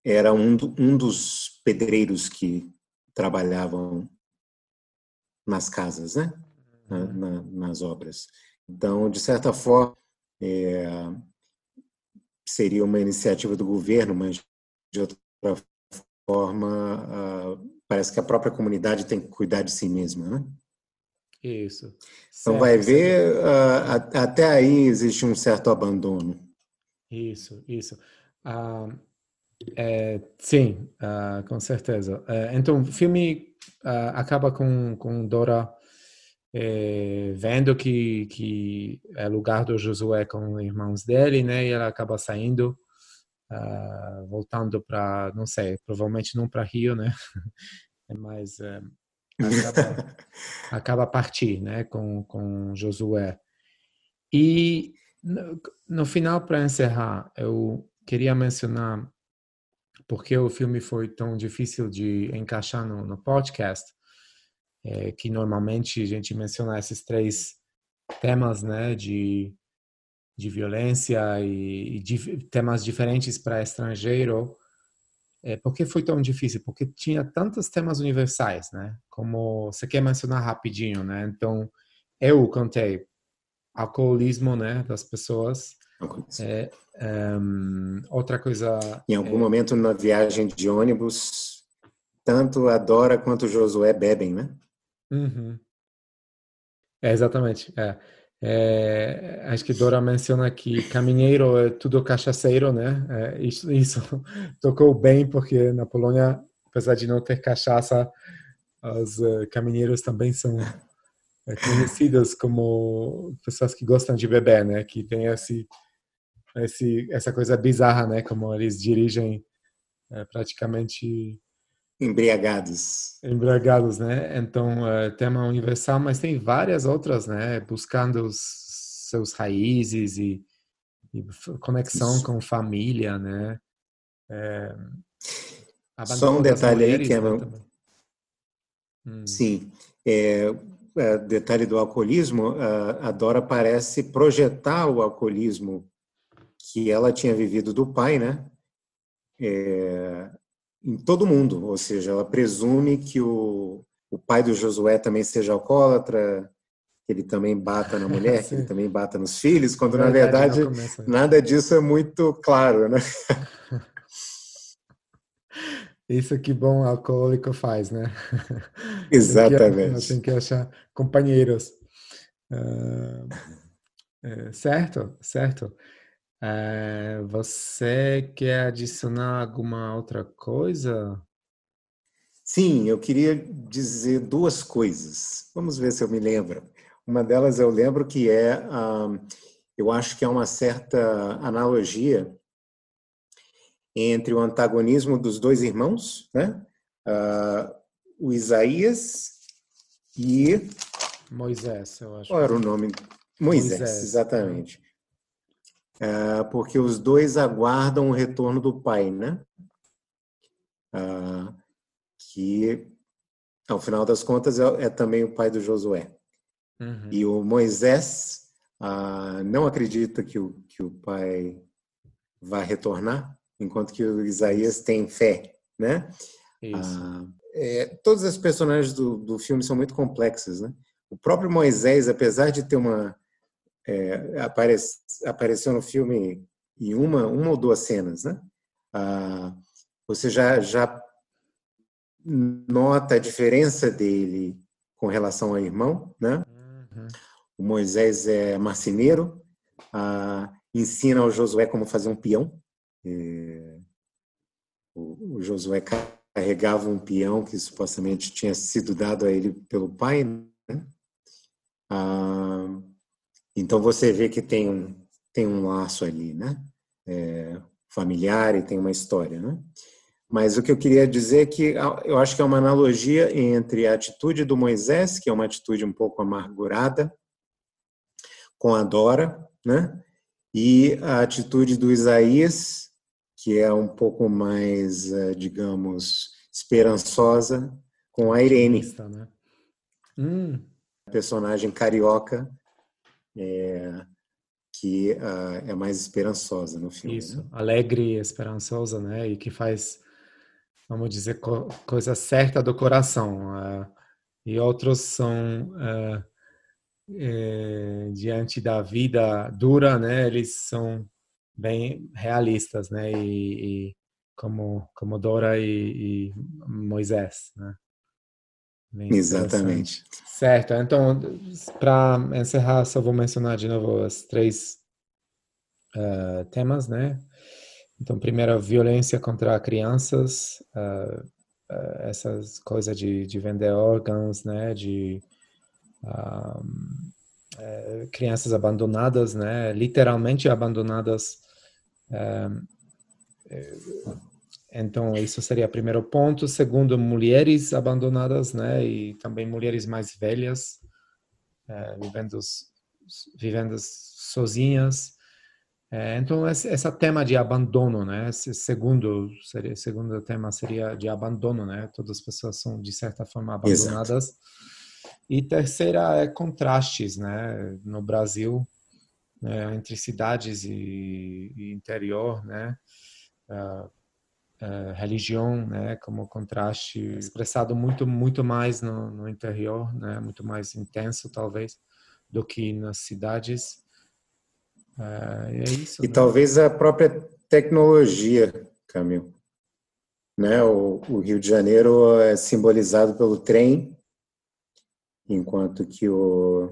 era um, um dos pedreiros que trabalhavam nas casas, né? Na, uhum. na, nas obras. Então, de certa forma, é, seria uma iniciativa do governo, mas de outra forma, uh, parece que a própria comunidade tem que cuidar de si mesma, né? Isso. Então, certo, vai ver, uh, até aí existe um certo abandono. Isso, isso. Uh, é, sim, uh, com certeza. Uh, então, o filme acaba com, com Dora é, vendo que, que é lugar do Josué com os irmãos dele, né? E ela acaba saindo, voltando para, não sei, provavelmente não para Rio, né? Mas acaba, acaba a partir, né, com, com Josué. E no, no final, para encerrar, eu queria mencionar porque o filme foi tão difícil de encaixar no, no podcast, é, que normalmente a gente menciona esses três temas, né, de, de violência e, e de, temas diferentes para estrangeiro. É, por que foi tão difícil? Porque tinha tantos temas universais, né? Como você quer mencionar rapidinho, né? Então, eu contei alcoolismo, né, das pessoas. É, um, outra coisa. Em algum é... momento na viagem de ônibus, tanto a Dora quanto o Josué bebem, né? Uhum. É, exatamente. É. É, acho que Dora menciona que caminheiro é tudo cachaceiro, né? É, isso, isso tocou bem porque na Polônia, apesar de não ter cachaça, os uh, caminheiros também são uh, conhecidos como pessoas que gostam de beber, né? Que tem esse, esse essa coisa bizarra, né? Como eles dirigem uh, praticamente embriagados. Embriagados, né? Então, uh, tema universal, mas tem várias outras, né? Buscando os seus raízes e, e conexão Isso. com família, né? É, Só um detalhe mulheres, aí que é... Né, hum. Sim. É, é, detalhe do alcoolismo, a Dora parece projetar o alcoolismo que ela tinha vivido do pai, né? É, em todo mundo, ou seja, ela presume que o, o pai do Josué também seja alcoólatra, que ele também bata na mulher, que ele também bata nos filhos, quando na verdade nada disso é muito claro, né? Isso que bom alcoólico faz, né? Exatamente. Tem que, achar companheiros. Uh, é, certo, certo. É, você quer adicionar alguma outra coisa? Sim, eu queria dizer duas coisas. Vamos ver se eu me lembro. Uma delas eu lembro que é, eu acho que há uma certa analogia entre o antagonismo dos dois irmãos, né? Uh, o Isaías e Moisés, eu acho. Qual era o nome? Moisés, Moisés. exatamente. É, porque os dois aguardam o retorno do pai, né? Ah, que, ao final das contas, é, é, também o pai do Josué. Uhum. E o Moisés ah, não acredita que o, que o pai vai retornar, enquanto que o Isaías tem fé, né? Ah, é, todos os personagens do, do filme são muito complexos, né? O próprio Moisés, apesar de ter uma é, aparece, apareceu no filme em uma, uma ou duas cenas, né? Ah, você já, já nota a diferença dele com relação ao irmão, né? Uhum. O Moisés é marceneiro, ah, ensina ao Josué como fazer um peão. É, o, o Josué carregava um peão que supostamente tinha sido dado a ele pelo pai, né? Ah, então você vê que tem um, tem um laço ali, né? É, familiar e tem uma história, né? Mas o que eu queria dizer é que eu acho que é uma analogia entre a atitude do Moisés, que é uma atitude um pouco amargurada, com a Dora, né? E a atitude do Isaías, que é um pouco mais, eh, digamos, esperançosa, com a Irene. Né? Hum. Personagem carioca é, que uh, é mais esperançosa no filme. Isso, né? alegre e esperançosa, né? E que faz, vamos dizer, co coisa certa do coração. Uh, e outros são uh, diante da vida dura, né? Eles são bem realistas, né? E, e como como Dora e, e Moisés, né? Exatamente. Certo. Então, para encerrar, só vou mencionar de novo os três uh, temas, né? Então, primeiro, violência contra crianças, uh, uh, essas coisas de, de vender órgãos, né? De crianças abandonadas, né? Literalmente abandonadas então, isso seria o primeiro ponto. Segundo, mulheres abandonadas, né? E também mulheres mais velhas, é, vivendo, vivendo sozinhas. É, então, esse, esse tema de abandono, né? Esse segundo, seria, segundo tema seria de abandono, né? Todas as pessoas são, de certa forma, abandonadas. Exato. E terceira é contrastes, né? No Brasil, né? entre cidades e, e interior, né? Uh, uh, religião, né, como contraste expressado muito muito mais no, no, interior, né, muito mais intenso talvez do que nas cidades. Uh, é isso. E né? talvez a própria tecnologia, Camilo. Né, o, o Rio de Janeiro é simbolizado pelo trem, enquanto que o,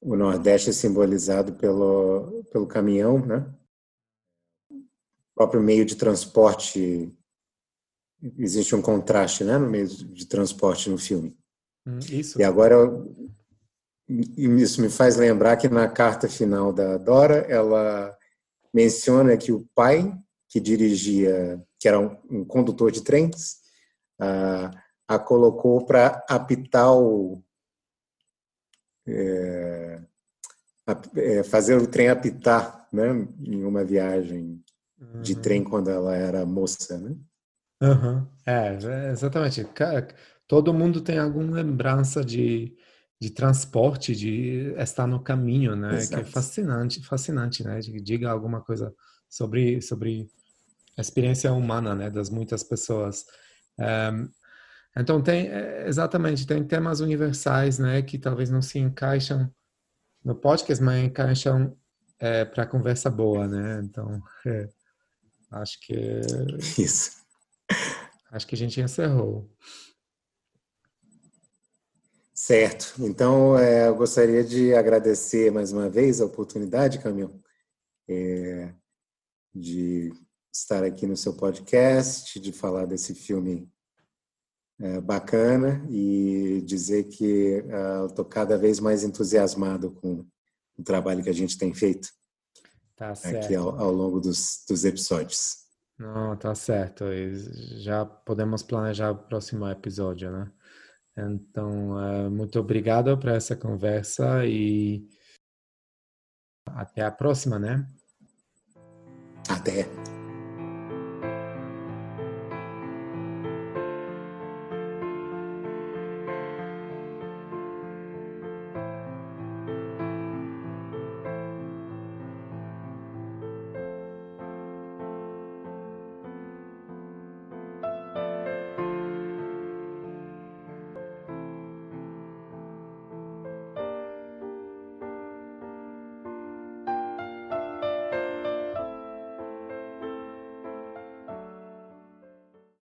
o Nordeste é simbolizado pelo, pelo caminhão, né? Próprio meio de transporte existe um contraste, né, no meio de transporte no filme. Hum, isso. E agora isso me faz lembrar que na carta final da Dora ela menciona que o pai que dirigia, que era um, condutor de trens, a, a colocou para apitar o é, é, fazer o trem apitar, né, em uma viagem de trem uhum. quando ela era moça, né? Uhum. É, exatamente. Todo mundo tem alguma lembrança de, de transporte, de estar no caminho, né? Exato. Que é fascinante, fascinante, né? Diga alguma coisa sobre sobre a experiência humana, né? Das muitas pessoas. Um, então tem é, exatamente tem temas universais, né? Que talvez não se encaixam no podcast, mas encaixam é, para conversa boa, né? Então é. Acho que. Isso. Acho que a gente encerrou. Certo. Então, é, eu gostaria de agradecer mais uma vez a oportunidade, Camilo, é, de estar aqui no seu podcast, de falar desse filme é, bacana e dizer que uh, estou cada vez mais entusiasmado com o trabalho que a gente tem feito. Tá certo. Aqui ao, ao longo dos, dos episódios. Não, tá certo. Já podemos planejar o próximo episódio, né? Então, uh, muito obrigado por essa conversa e até a próxima, né? Até.